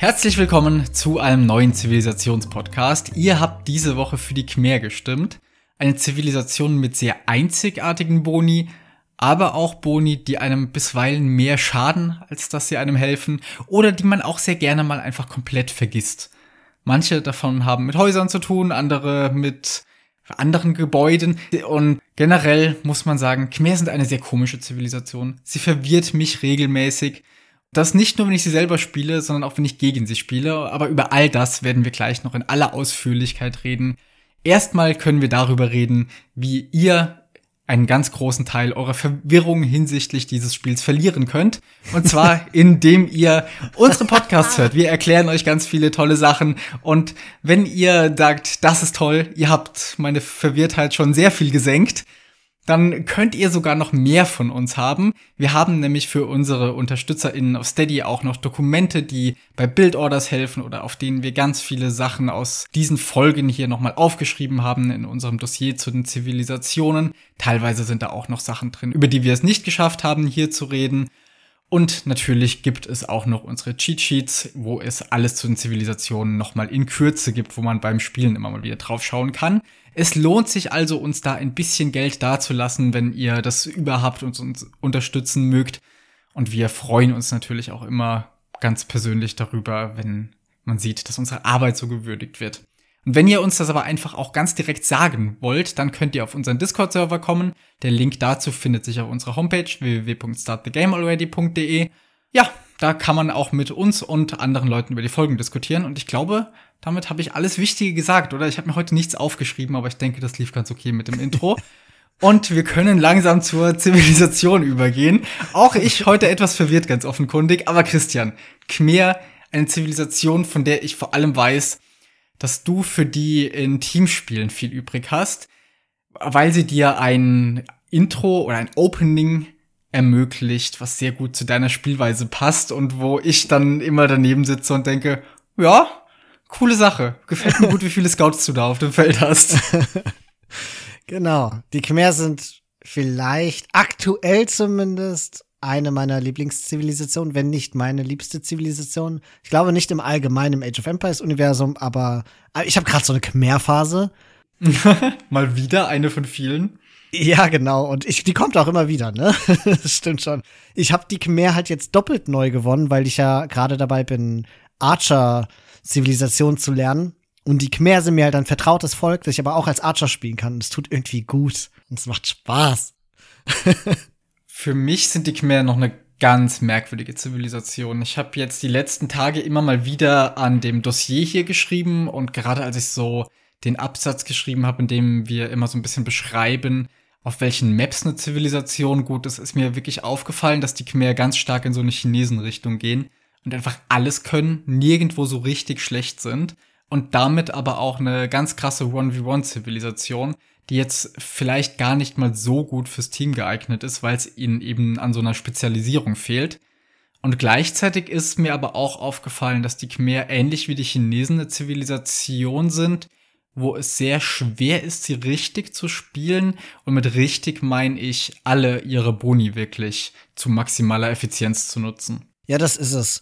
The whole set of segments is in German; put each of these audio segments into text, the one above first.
Herzlich willkommen zu einem neuen Zivilisationspodcast. Ihr habt diese Woche für die Khmer gestimmt. Eine Zivilisation mit sehr einzigartigen Boni, aber auch Boni, die einem bisweilen mehr schaden, als dass sie einem helfen, oder die man auch sehr gerne mal einfach komplett vergisst. Manche davon haben mit Häusern zu tun, andere mit anderen Gebäuden. Und generell muss man sagen, Khmer sind eine sehr komische Zivilisation. Sie verwirrt mich regelmäßig. Das nicht nur, wenn ich sie selber spiele, sondern auch, wenn ich gegen sie spiele. Aber über all das werden wir gleich noch in aller Ausführlichkeit reden. Erstmal können wir darüber reden, wie ihr einen ganz großen Teil eurer Verwirrung hinsichtlich dieses Spiels verlieren könnt. Und zwar, indem ihr unsere Podcasts hört. Wir erklären euch ganz viele tolle Sachen. Und wenn ihr sagt, das ist toll, ihr habt meine Verwirrtheit schon sehr viel gesenkt, dann könnt ihr sogar noch mehr von uns haben. Wir haben nämlich für unsere UnterstützerInnen auf Steady auch noch Dokumente, die bei Bildorders helfen oder auf denen wir ganz viele Sachen aus diesen Folgen hier nochmal aufgeschrieben haben in unserem Dossier zu den Zivilisationen. Teilweise sind da auch noch Sachen drin, über die wir es nicht geschafft haben, hier zu reden. Und natürlich gibt es auch noch unsere Cheat Sheets, wo es alles zu den Zivilisationen nochmal in Kürze gibt, wo man beim Spielen immer mal wieder drauf schauen kann. Es lohnt sich also, uns da ein bisschen Geld dazulassen, wenn ihr das überhaupt uns, uns unterstützen mögt. Und wir freuen uns natürlich auch immer ganz persönlich darüber, wenn man sieht, dass unsere Arbeit so gewürdigt wird. Und wenn ihr uns das aber einfach auch ganz direkt sagen wollt, dann könnt ihr auf unseren Discord-Server kommen. Der Link dazu findet sich auf unserer Homepage www.startthegamealready.de. Ja, da kann man auch mit uns und anderen Leuten über die Folgen diskutieren. Und ich glaube, damit habe ich alles Wichtige gesagt, oder? Ich habe mir heute nichts aufgeschrieben, aber ich denke, das lief ganz okay mit dem Intro. Und wir können langsam zur Zivilisation übergehen. Auch ich heute etwas verwirrt, ganz offenkundig. Aber Christian, Khmer, eine Zivilisation, von der ich vor allem weiß, dass du für die in Teamspielen viel übrig hast, weil sie dir ein Intro oder ein Opening ermöglicht, was sehr gut zu deiner Spielweise passt und wo ich dann immer daneben sitze und denke, ja, coole Sache. Gefällt mir gut, wie viele Scouts du da auf dem Feld hast. genau. Die Khmer sind vielleicht aktuell zumindest eine meiner Lieblingszivilisationen, wenn nicht meine liebste Zivilisation. Ich glaube nicht im allgemeinen im Age of Empires Universum, aber ich habe gerade so eine Khmer-Phase. Mal wieder eine von vielen. Ja, genau. Und ich, die kommt auch immer wieder, ne? das stimmt schon. Ich habe die Khmer halt jetzt doppelt neu gewonnen, weil ich ja gerade dabei bin, Archer-Zivilisation zu lernen. Und die Khmer sind mir halt ein vertrautes Volk, das ich aber auch als Archer spielen kann. Und es tut irgendwie gut. Und es macht Spaß. Für mich sind die Khmer noch eine ganz merkwürdige Zivilisation. Ich habe jetzt die letzten Tage immer mal wieder an dem Dossier hier geschrieben und gerade als ich so den Absatz geschrieben habe, in dem wir immer so ein bisschen beschreiben, auf welchen Maps eine Zivilisation gut ist, ist mir wirklich aufgefallen, dass die Khmer ganz stark in so eine Chinesenrichtung gehen und einfach alles können, nirgendwo so richtig schlecht sind und damit aber auch eine ganz krasse 1v1-Zivilisation, die jetzt vielleicht gar nicht mal so gut fürs Team geeignet ist, weil es ihnen eben an so einer Spezialisierung fehlt. Und gleichzeitig ist mir aber auch aufgefallen, dass die Khmer ähnlich wie die Chinesen eine Zivilisation sind, wo es sehr schwer ist, sie richtig zu spielen. Und mit richtig meine ich, alle ihre Boni wirklich zu maximaler Effizienz zu nutzen. Ja, das ist es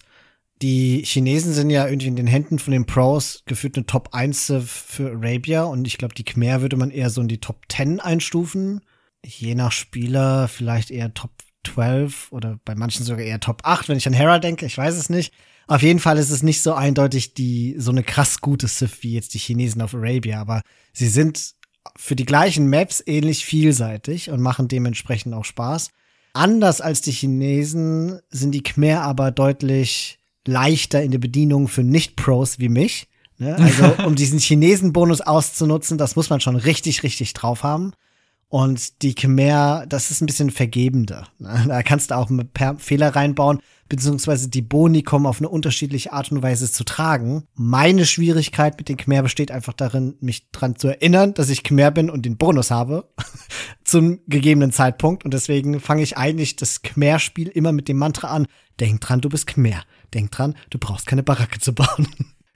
die Chinesen sind ja irgendwie in den Händen von den Pros geführt eine Top 1 für Arabia und ich glaube, die Khmer würde man eher so in die Top 10 einstufen. Je nach Spieler vielleicht eher Top 12 oder bei manchen sogar eher Top 8, wenn ich an Hera denke, ich weiß es nicht. Auf jeden Fall ist es nicht so eindeutig die so eine krass gute Civ wie jetzt die Chinesen auf Arabia, aber sie sind für die gleichen Maps ähnlich vielseitig und machen dementsprechend auch Spaß. Anders als die Chinesen sind die Khmer aber deutlich leichter in der Bedienung für Nicht-Pros wie mich. Ne? Also, um diesen Chinesen-Bonus auszunutzen, das muss man schon richtig, richtig drauf haben. Und die Khmer, das ist ein bisschen vergebender. Ne? Da kannst du auch Fehler reinbauen, beziehungsweise die Boni kommen auf eine unterschiedliche Art und Weise zu tragen. Meine Schwierigkeit mit den Khmer besteht einfach darin, mich dran zu erinnern, dass ich Khmer bin und den Bonus habe zum gegebenen Zeitpunkt. Und deswegen fange ich eigentlich das Khmer-Spiel immer mit dem Mantra an. Denk dran, du bist Khmer. Denk dran, du brauchst keine Baracke zu bauen.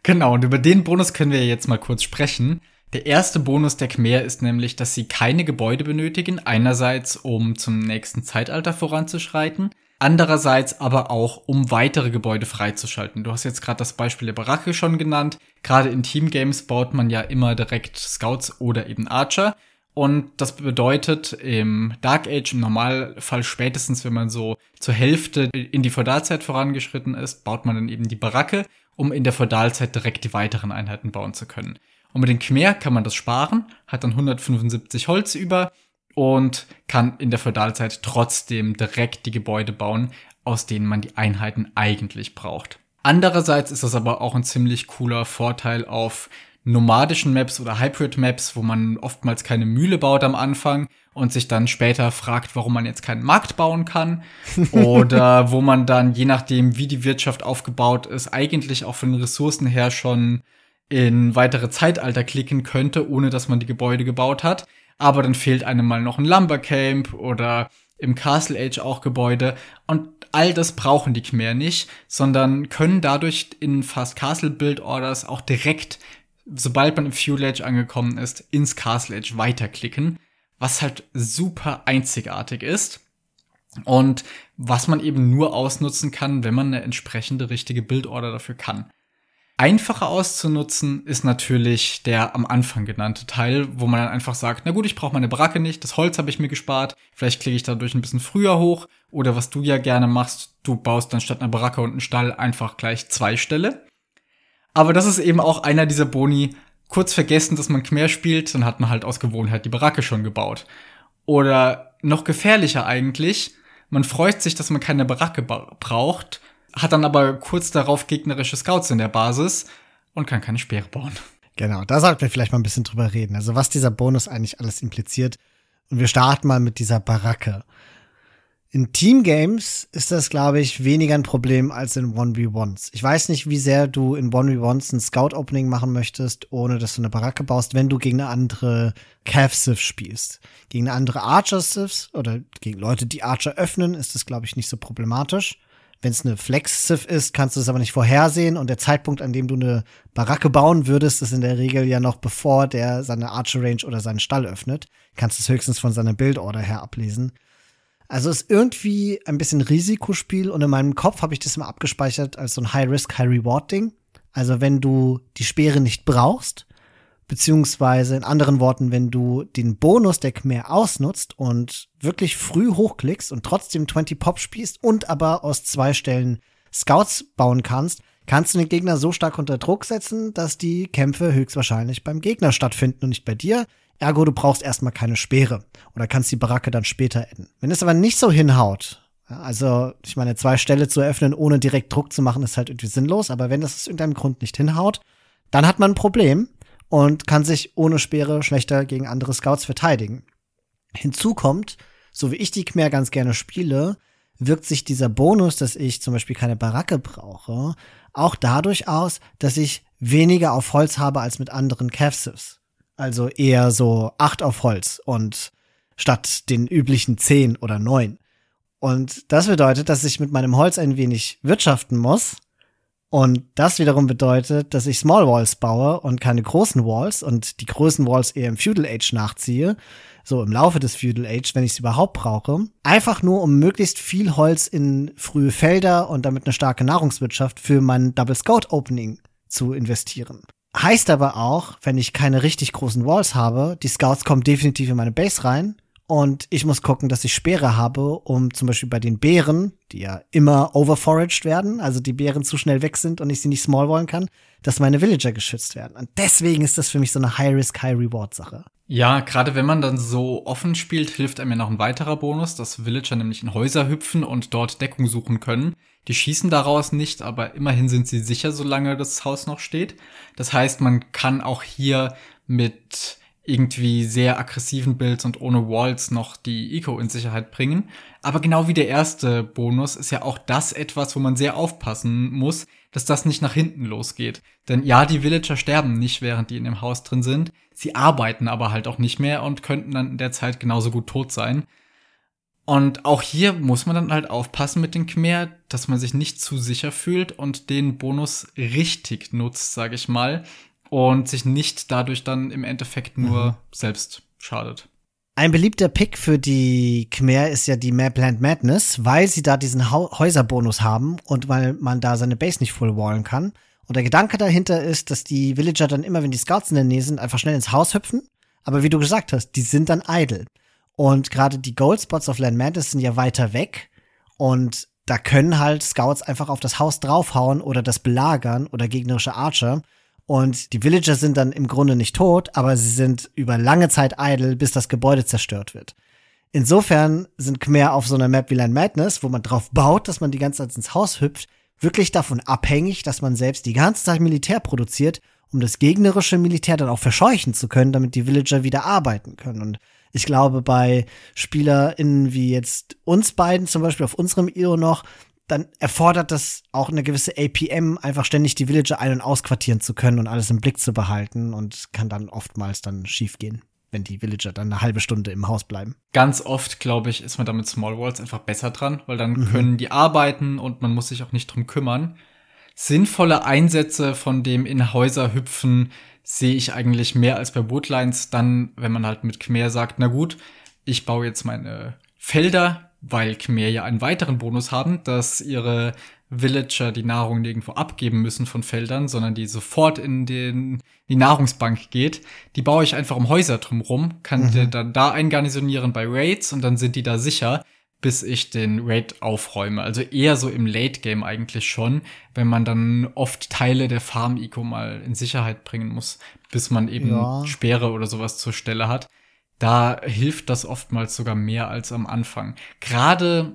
Genau, und über den Bonus können wir jetzt mal kurz sprechen. Der erste Bonus der Khmer ist nämlich, dass sie keine Gebäude benötigen, einerseits um zum nächsten Zeitalter voranzuschreiten, Andererseits aber auch, um weitere Gebäude freizuschalten. Du hast jetzt gerade das Beispiel der Baracke schon genannt. Gerade in Teamgames baut man ja immer direkt Scouts oder eben Archer. Und das bedeutet im Dark Age im Normalfall spätestens, wenn man so zur Hälfte in die Feudalzeit vorangeschritten ist, baut man dann eben die Baracke, um in der Feudalzeit direkt die weiteren Einheiten bauen zu können. Und mit den Khmer kann man das sparen, hat dann 175 Holz über und kann in der Feudalzeit trotzdem direkt die Gebäude bauen, aus denen man die Einheiten eigentlich braucht. Andererseits ist das aber auch ein ziemlich cooler Vorteil auf nomadischen Maps oder Hybrid Maps, wo man oftmals keine Mühle baut am Anfang und sich dann später fragt, warum man jetzt keinen Markt bauen kann oder wo man dann, je nachdem, wie die Wirtschaft aufgebaut ist, eigentlich auch von den Ressourcen her schon in weitere Zeitalter klicken könnte, ohne dass man die Gebäude gebaut hat. Aber dann fehlt einem mal noch ein Lumbercamp oder im Castle Age auch Gebäude und all das brauchen die Khmer nicht, sondern können dadurch in Fast Castle Build Orders auch direkt sobald man im Fuel Age angekommen ist, ins Castle Age weiterklicken, was halt super einzigartig ist. Und was man eben nur ausnutzen kann, wenn man eine entsprechende richtige Bildorder dafür kann. Einfacher auszunutzen ist natürlich der am Anfang genannte Teil, wo man dann einfach sagt, na gut, ich brauche meine Baracke nicht, das Holz habe ich mir gespart, vielleicht klicke ich dadurch ein bisschen früher hoch oder was du ja gerne machst, du baust dann statt einer Baracke und einen Stall einfach gleich zwei Ställe. Aber das ist eben auch einer dieser Boni, kurz vergessen, dass man Khmer spielt, dann hat man halt aus Gewohnheit die Baracke schon gebaut. Oder noch gefährlicher eigentlich, man freut sich, dass man keine Baracke ba braucht, hat dann aber kurz darauf gegnerische Scouts in der Basis und kann keine Speere bauen. Genau, da sollten wir vielleicht mal ein bisschen drüber reden. Also was dieser Bonus eigentlich alles impliziert. Und wir starten mal mit dieser Baracke. In Teamgames ist das, glaube ich, weniger ein Problem als in 1v1s. Ich weiß nicht, wie sehr du in 1v1s ein Scout-Opening machen möchtest, ohne dass du eine Baracke baust, wenn du gegen eine andere Cav-Sith spielst. Gegen eine andere Archer-Siths oder gegen Leute, die Archer öffnen, ist das, glaube ich, nicht so problematisch. Wenn es eine Flex-Sith ist, kannst du es aber nicht vorhersehen und der Zeitpunkt, an dem du eine Baracke bauen würdest, ist in der Regel ja noch bevor der seine Archer-Range oder seinen Stall öffnet. Kannst es höchstens von seiner Build-Order her ablesen. Also ist irgendwie ein bisschen Risikospiel und in meinem Kopf habe ich das immer abgespeichert als so ein High-Risk, High-Reward-Ding. Also wenn du die Speere nicht brauchst, beziehungsweise in anderen Worten, wenn du den Bonus der Khmer ausnutzt und wirklich früh hochklickst und trotzdem 20 Pop spielst und aber aus zwei Stellen Scouts bauen kannst, kannst du den Gegner so stark unter Druck setzen, dass die Kämpfe höchstwahrscheinlich beim Gegner stattfinden und nicht bei dir. Ergo, du brauchst erstmal keine Speere oder kannst die Baracke dann später adden. Wenn es aber nicht so hinhaut, also ich meine, zwei Ställe zu eröffnen, ohne direkt Druck zu machen, ist halt irgendwie sinnlos, aber wenn das aus irgendeinem Grund nicht hinhaut, dann hat man ein Problem und kann sich ohne Speere schlechter gegen andere Scouts verteidigen. Hinzu kommt, so wie ich die Khmer ganz gerne spiele, wirkt sich dieser Bonus, dass ich zum Beispiel keine Baracke brauche, auch dadurch aus, dass ich weniger auf Holz habe als mit anderen Cavsivs. Also eher so acht auf Holz und statt den üblichen zehn oder neun. Und das bedeutet, dass ich mit meinem Holz ein wenig wirtschaften muss. Und das wiederum bedeutet, dass ich Small Walls baue und keine großen Walls und die großen Walls eher im Feudal Age nachziehe. So im Laufe des Feudal Age, wenn ich es überhaupt brauche. Einfach nur, um möglichst viel Holz in frühe Felder und damit eine starke Nahrungswirtschaft für mein Double Scout Opening zu investieren. Heißt aber auch, wenn ich keine richtig großen Walls habe, die Scouts kommen definitiv in meine Base rein und ich muss gucken, dass ich Speere habe, um zum Beispiel bei den Bären, die ja immer overforaged werden, also die Bären zu schnell weg sind und ich sie nicht smallwallen kann, dass meine Villager geschützt werden. Und deswegen ist das für mich so eine High-Risk, High-Reward-Sache. Ja, gerade wenn man dann so offen spielt, hilft einem ja noch ein weiterer Bonus, dass Villager nämlich in Häuser hüpfen und dort Deckung suchen können. Die schießen daraus nicht, aber immerhin sind sie sicher, solange das Haus noch steht. Das heißt, man kann auch hier mit irgendwie sehr aggressiven Builds und ohne Walls noch die Eco in Sicherheit bringen. Aber genau wie der erste Bonus ist ja auch das etwas, wo man sehr aufpassen muss, dass das nicht nach hinten losgeht. Denn ja, die Villager sterben nicht, während die in dem Haus drin sind. Sie arbeiten aber halt auch nicht mehr und könnten dann in der Zeit genauso gut tot sein. Und auch hier muss man dann halt aufpassen mit den Khmer, dass man sich nicht zu sicher fühlt und den Bonus richtig nutzt, sage ich mal, und sich nicht dadurch dann im Endeffekt nur mhm. selbst schadet. Ein beliebter Pick für die Khmer ist ja die Mapland Madness, weil sie da diesen Häuserbonus haben und weil man da seine Base nicht fullwallen kann. Und der Gedanke dahinter ist, dass die Villager dann immer, wenn die Scouts in der Nähe sind, einfach schnell ins Haus hüpfen. Aber wie du gesagt hast, die sind dann idle. Und gerade die Goldspots auf Land Madness sind ja weiter weg. Und da können halt Scouts einfach auf das Haus draufhauen oder das belagern oder gegnerische Archer. Und die Villager sind dann im Grunde nicht tot, aber sie sind über lange Zeit idle, bis das Gebäude zerstört wird. Insofern sind Khmer auf so einer Map wie Land Madness, wo man drauf baut, dass man die ganze Zeit ins Haus hüpft, wirklich davon abhängig, dass man selbst die ganze Zeit Militär produziert, um das gegnerische Militär dann auch verscheuchen zu können, damit die Villager wieder arbeiten können. Und ich glaube, bei SpielerInnen wie jetzt uns beiden, zum Beispiel auf unserem IO noch, dann erfordert das auch eine gewisse APM, einfach ständig die Villager ein- und ausquartieren zu können und alles im Blick zu behalten und kann dann oftmals dann schief gehen, wenn die Villager dann eine halbe Stunde im Haus bleiben. Ganz oft, glaube ich, ist man da mit Small Walls einfach besser dran, weil dann mhm. können die arbeiten und man muss sich auch nicht drum kümmern. Sinnvolle Einsätze von dem in Häuser hüpfen sehe ich eigentlich mehr als bei Woodlines dann, wenn man halt mit Khmer sagt, na gut, ich baue jetzt meine Felder weil Khmer ja einen weiteren Bonus haben, dass ihre Villager die Nahrung nirgendwo abgeben müssen von Feldern, sondern die sofort in den, die Nahrungsbank geht. Die baue ich einfach um Häuser drumrum, kann mhm. dann da eingarnisonieren bei Raids und dann sind die da sicher, bis ich den Raid aufräume. Also eher so im Late Game eigentlich schon, wenn man dann oft Teile der Farm-Eco mal in Sicherheit bringen muss, bis man eben ja. Speere oder sowas zur Stelle hat da hilft das oftmals sogar mehr als am Anfang. Gerade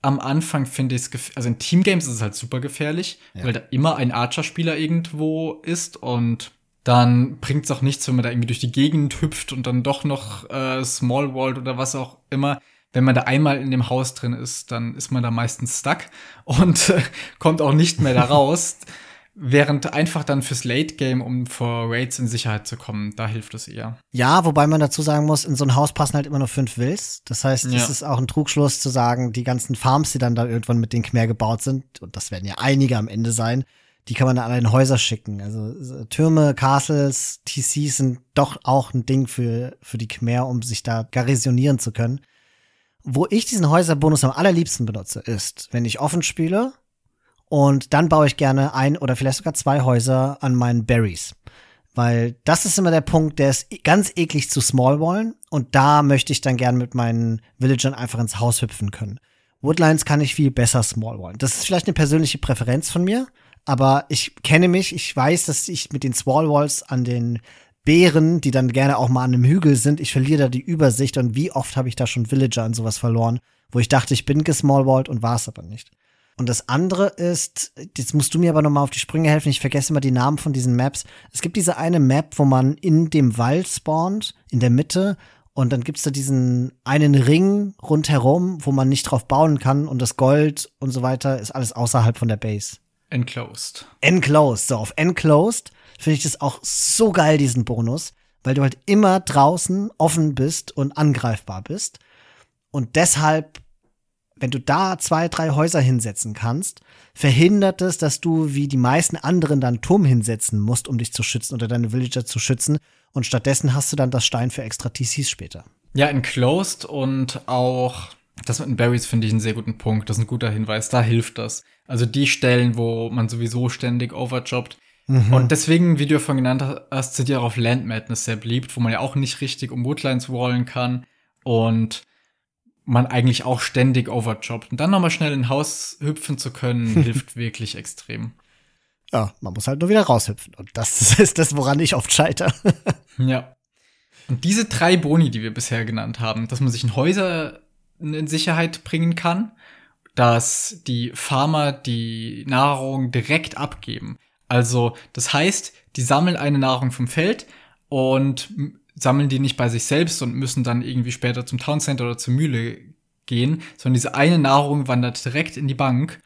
am Anfang finde ich es, also in Teamgames ist es halt super gefährlich, ja. weil da immer ein Archer-Spieler irgendwo ist und dann bringt es auch nichts, wenn man da irgendwie durch die Gegend hüpft und dann doch noch äh, Small World oder was auch immer. Wenn man da einmal in dem Haus drin ist, dann ist man da meistens stuck und äh, kommt auch nicht mehr da raus. Während einfach dann fürs Late Game, um vor Raids in Sicherheit zu kommen, da hilft es eher. Ja, wobei man dazu sagen muss, in so ein Haus passen halt immer nur fünf Wills. Das heißt, es ja. ist auch ein Trugschluss zu sagen, die ganzen Farms, die dann da irgendwann mit den Khmer gebaut sind, und das werden ja einige am Ende sein, die kann man dann in Häuser schicken. Also Türme, Castles, TCs sind doch auch ein Ding für, für die Khmer, um sich da garrisonieren zu können. Wo ich diesen Häuserbonus am allerliebsten benutze, ist, wenn ich offen spiele und dann baue ich gerne ein oder vielleicht sogar zwei Häuser an meinen Berries. Weil das ist immer der Punkt, der ist ganz eklig zu small wallen. Und da möchte ich dann gerne mit meinen Villagern einfach ins Haus hüpfen können. Woodlines kann ich viel besser small wallen. Das ist vielleicht eine persönliche Präferenz von mir. Aber ich kenne mich, ich weiß, dass ich mit den Small Walls an den Bären, die dann gerne auch mal an einem Hügel sind, ich verliere da die Übersicht und wie oft habe ich da schon Villager an sowas verloren, wo ich dachte, ich bin gesmallwalled und war es aber nicht. Und das andere ist, jetzt musst du mir aber nochmal auf die Sprünge helfen, ich vergesse immer die Namen von diesen Maps. Es gibt diese eine Map, wo man in dem Wald spawnt, in der Mitte, und dann gibt's da diesen einen Ring rundherum, wo man nicht drauf bauen kann und das Gold und so weiter ist alles außerhalb von der Base. Enclosed. Enclosed. So, auf Enclosed finde ich das auch so geil, diesen Bonus, weil du halt immer draußen offen bist und angreifbar bist. Und deshalb wenn du da zwei, drei Häuser hinsetzen kannst, verhindert es, dass du wie die meisten anderen dann Turm hinsetzen musst, um dich zu schützen oder deine Villager zu schützen. Und stattdessen hast du dann das Stein für extra TCs später. Ja, enclosed und auch das mit den Berries finde ich einen sehr guten Punkt. Das ist ein guter Hinweis. Da hilft das. Also die Stellen, wo man sowieso ständig overjobbt. Mhm. Und deswegen, wie du ja vorhin genannt hast, sind ja auch auf Land Madness sehr beliebt, wo man ja auch nicht richtig um Woodlines wallen kann. Und man eigentlich auch ständig overjobbt. Und dann nochmal schnell in Haus hüpfen zu können, hilft wirklich extrem. Ja, man muss halt nur wieder raushüpfen. Und das ist das, woran ich oft scheitere. ja. Und diese drei Boni, die wir bisher genannt haben, dass man sich in Häuser in Sicherheit bringen kann, dass die Farmer die Nahrung direkt abgeben. Also, das heißt, die sammeln eine Nahrung vom Feld und sammeln die nicht bei sich selbst und müssen dann irgendwie später zum Towncenter oder zur Mühle gehen, sondern diese eine Nahrung wandert direkt in die Bank.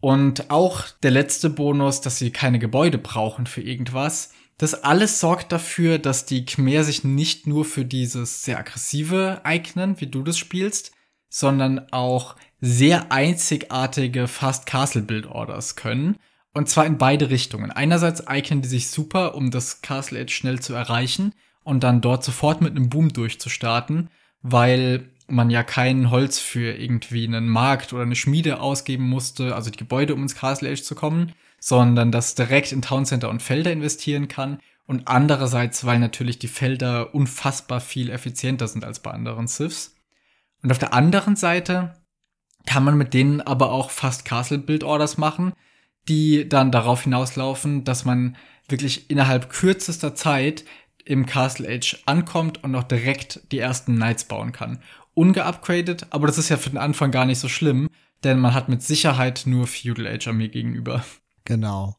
Und auch der letzte Bonus, dass sie keine Gebäude brauchen für irgendwas. Das alles sorgt dafür, dass die Khmer sich nicht nur für dieses sehr aggressive eignen, wie du das spielst, sondern auch sehr einzigartige Fast Castle Build Orders können. Und zwar in beide Richtungen. Einerseits eignen die sich super, um das Castle Edge schnell zu erreichen und dann dort sofort mit einem Boom durchzustarten, weil man ja kein Holz für irgendwie einen Markt oder eine Schmiede ausgeben musste, also die Gebäude, um ins Castle Age zu kommen, sondern das direkt in Town Center und Felder investieren kann und andererseits, weil natürlich die Felder unfassbar viel effizienter sind als bei anderen Siths. Und auf der anderen Seite kann man mit denen aber auch fast Castle Build Orders machen, die dann darauf hinauslaufen, dass man wirklich innerhalb kürzester Zeit im Castle Age ankommt und auch direkt die ersten Knights bauen kann. Ungeupgradet, aber das ist ja für den Anfang gar nicht so schlimm, denn man hat mit Sicherheit nur Feudal Age Armee gegenüber. Genau.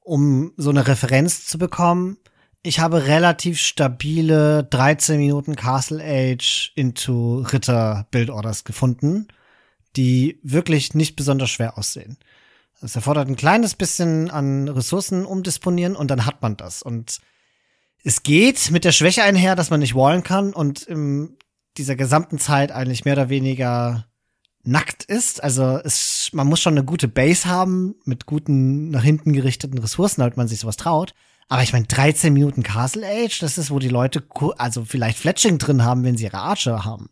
Um so eine Referenz zu bekommen, ich habe relativ stabile 13 Minuten Castle Age into Ritter Build Orders gefunden, die wirklich nicht besonders schwer aussehen. Es erfordert ein kleines bisschen an Ressourcen umdisponieren und dann hat man das. Und es geht mit der Schwäche einher, dass man nicht wallen kann und in dieser gesamten Zeit eigentlich mehr oder weniger nackt ist. Also es, man muss schon eine gute Base haben mit guten nach hinten gerichteten Ressourcen, damit man sich sowas traut. Aber ich meine, 13 Minuten Castle Age, das ist, wo die Leute also vielleicht Fletching drin haben, wenn sie ihre Archer haben.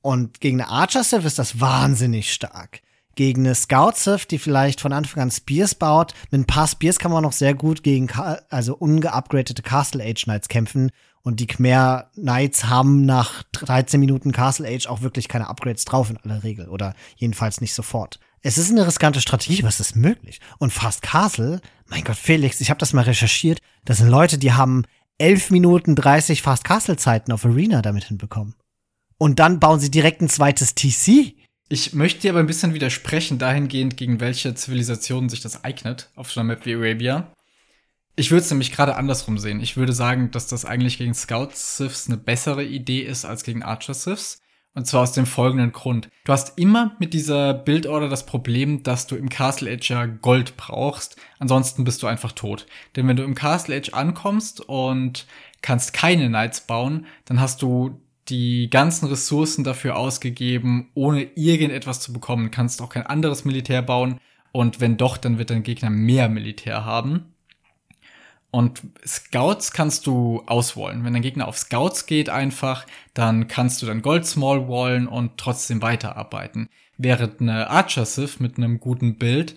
Und gegen eine Archer-Civ ist das wahnsinnig stark gegen eine Scout-Civ, die vielleicht von Anfang an Spears baut. Mit ein paar Spears kann man noch sehr gut gegen also ungeupgradete Castle Age Knights kämpfen. Und die Khmer Knights haben nach 13 Minuten Castle Age auch wirklich keine Upgrades drauf in aller Regel. Oder jedenfalls nicht sofort. Es ist eine riskante Strategie, aber es ist möglich. Und Fast Castle, mein Gott, Felix, ich habe das mal recherchiert. Das sind Leute, die haben 11 Minuten 30 Fast Castle Zeiten auf Arena damit hinbekommen. Und dann bauen sie direkt ein zweites TC. Ich möchte dir aber ein bisschen widersprechen, dahingehend, gegen welche Zivilisationen sich das eignet auf so einer Map wie Arabia. Ich würde es nämlich gerade andersrum sehen. Ich würde sagen, dass das eigentlich gegen Scout-Siths eine bessere Idee ist als gegen Archer-Siths. Und zwar aus dem folgenden Grund. Du hast immer mit dieser Bildorder das Problem, dass du im Castle Age ja Gold brauchst. Ansonsten bist du einfach tot. Denn wenn du im Castle Age ankommst und kannst keine Knights bauen, dann hast du die ganzen Ressourcen dafür ausgegeben, ohne irgendetwas zu bekommen. Kannst auch kein anderes Militär bauen. Und wenn doch, dann wird dein Gegner mehr Militär haben. Und Scouts kannst du auswollen. Wenn dein Gegner auf Scouts geht einfach, dann kannst du dann Gold Small wallen und trotzdem weiterarbeiten. Während eine Archer Sith mit einem guten Bild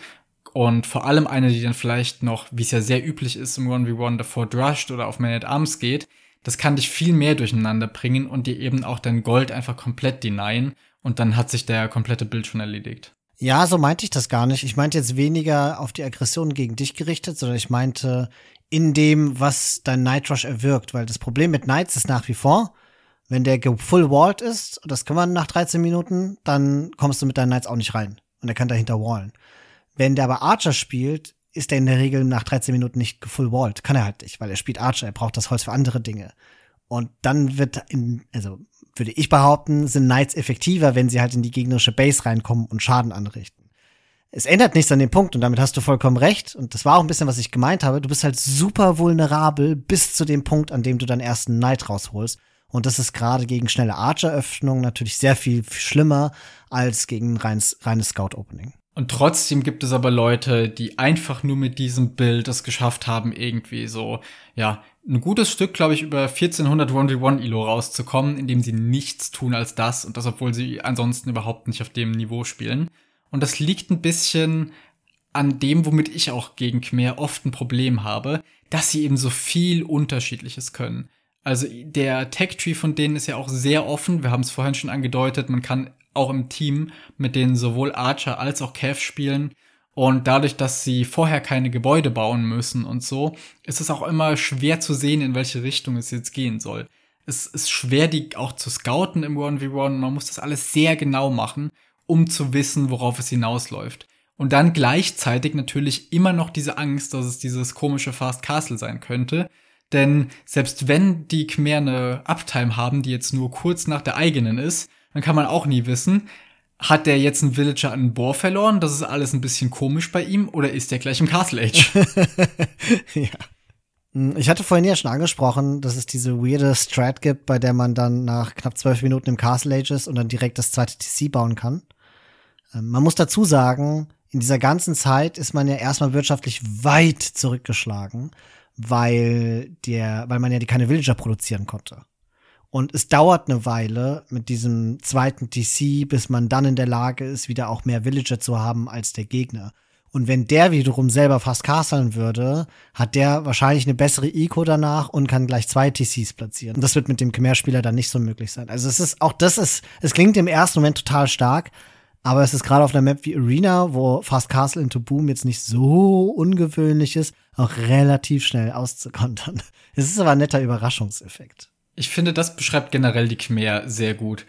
und vor allem eine, die dann vielleicht noch, wie es ja sehr üblich ist im 1v1 davor drushed oder auf Man at Arms geht, das kann dich viel mehr durcheinander bringen und dir eben auch dein Gold einfach komplett denyen und dann hat sich der komplette Bild schon erledigt. Ja, so meinte ich das gar nicht. Ich meinte jetzt weniger auf die Aggression gegen dich gerichtet, sondern ich meinte in dem, was dein Night Rush erwirkt, weil das Problem mit Knights ist nach wie vor, wenn der full walled ist, das kann man nach 13 Minuten, dann kommst du mit deinen Knights auch nicht rein und er kann dahinter wallen. Wenn der aber Archer spielt, ist er in der Regel nach 13 Minuten nicht full walled. Kann er halt nicht, weil er spielt Archer, er braucht das Holz für andere Dinge. Und dann wird in, also würde ich behaupten, sind Knights effektiver, wenn sie halt in die gegnerische Base reinkommen und Schaden anrichten. Es ändert nichts an dem Punkt und damit hast du vollkommen recht. Und das war auch ein bisschen, was ich gemeint habe. Du bist halt super vulnerabel bis zu dem Punkt, an dem du deinen ersten Knight rausholst. Und das ist gerade gegen schnelle Archer-Öffnung natürlich sehr viel schlimmer als gegen reines, reines Scout-Opening. Und trotzdem gibt es aber Leute, die einfach nur mit diesem Bild es geschafft haben, irgendwie so, ja, ein gutes Stück, glaube ich, über 1400 1v1 Elo rauszukommen, indem sie nichts tun als das und das, obwohl sie ansonsten überhaupt nicht auf dem Niveau spielen. Und das liegt ein bisschen an dem, womit ich auch gegen Khmer oft ein Problem habe, dass sie eben so viel Unterschiedliches können. Also der Tech-Tree von denen ist ja auch sehr offen. Wir haben es vorhin schon angedeutet. Man kann auch im Team mit denen sowohl Archer als auch Cav spielen. Und dadurch, dass sie vorher keine Gebäude bauen müssen und so, ist es auch immer schwer zu sehen, in welche Richtung es jetzt gehen soll. Es ist schwer, die auch zu scouten im 1v1. Man muss das alles sehr genau machen, um zu wissen, worauf es hinausläuft. Und dann gleichzeitig natürlich immer noch diese Angst, dass es dieses komische Fast Castle sein könnte. Denn selbst wenn die Khmer eine Uptime haben, die jetzt nur kurz nach der eigenen ist, dann kann man auch nie wissen, hat der jetzt einen Villager an Bohr verloren? Das ist alles ein bisschen komisch bei ihm oder ist der gleich im Castle Age? ja. Hm, ich hatte vorhin ja schon angesprochen, dass es diese weirde Strat gibt, bei der man dann nach knapp zwölf Minuten im Castle Age ist und dann direkt das zweite TC bauen kann. Ähm, man muss dazu sagen, in dieser ganzen Zeit ist man ja erstmal wirtschaftlich weit zurückgeschlagen, weil der, weil man ja die keine Villager produzieren konnte. Und es dauert eine Weile mit diesem zweiten TC, bis man dann in der Lage ist, wieder auch mehr Villager zu haben als der Gegner. Und wenn der wiederum selber fast castlen würde, hat der wahrscheinlich eine bessere Eco danach und kann gleich zwei TCs platzieren. Und das wird mit dem Khmer-Spieler dann nicht so möglich sein. Also es ist, auch das ist, es klingt im ersten Moment total stark, aber es ist gerade auf einer Map wie Arena, wo Fast Castle into Boom jetzt nicht so ungewöhnlich ist, auch relativ schnell auszukontern. Es ist aber ein netter Überraschungseffekt. Ich finde, das beschreibt generell die Khmer sehr gut.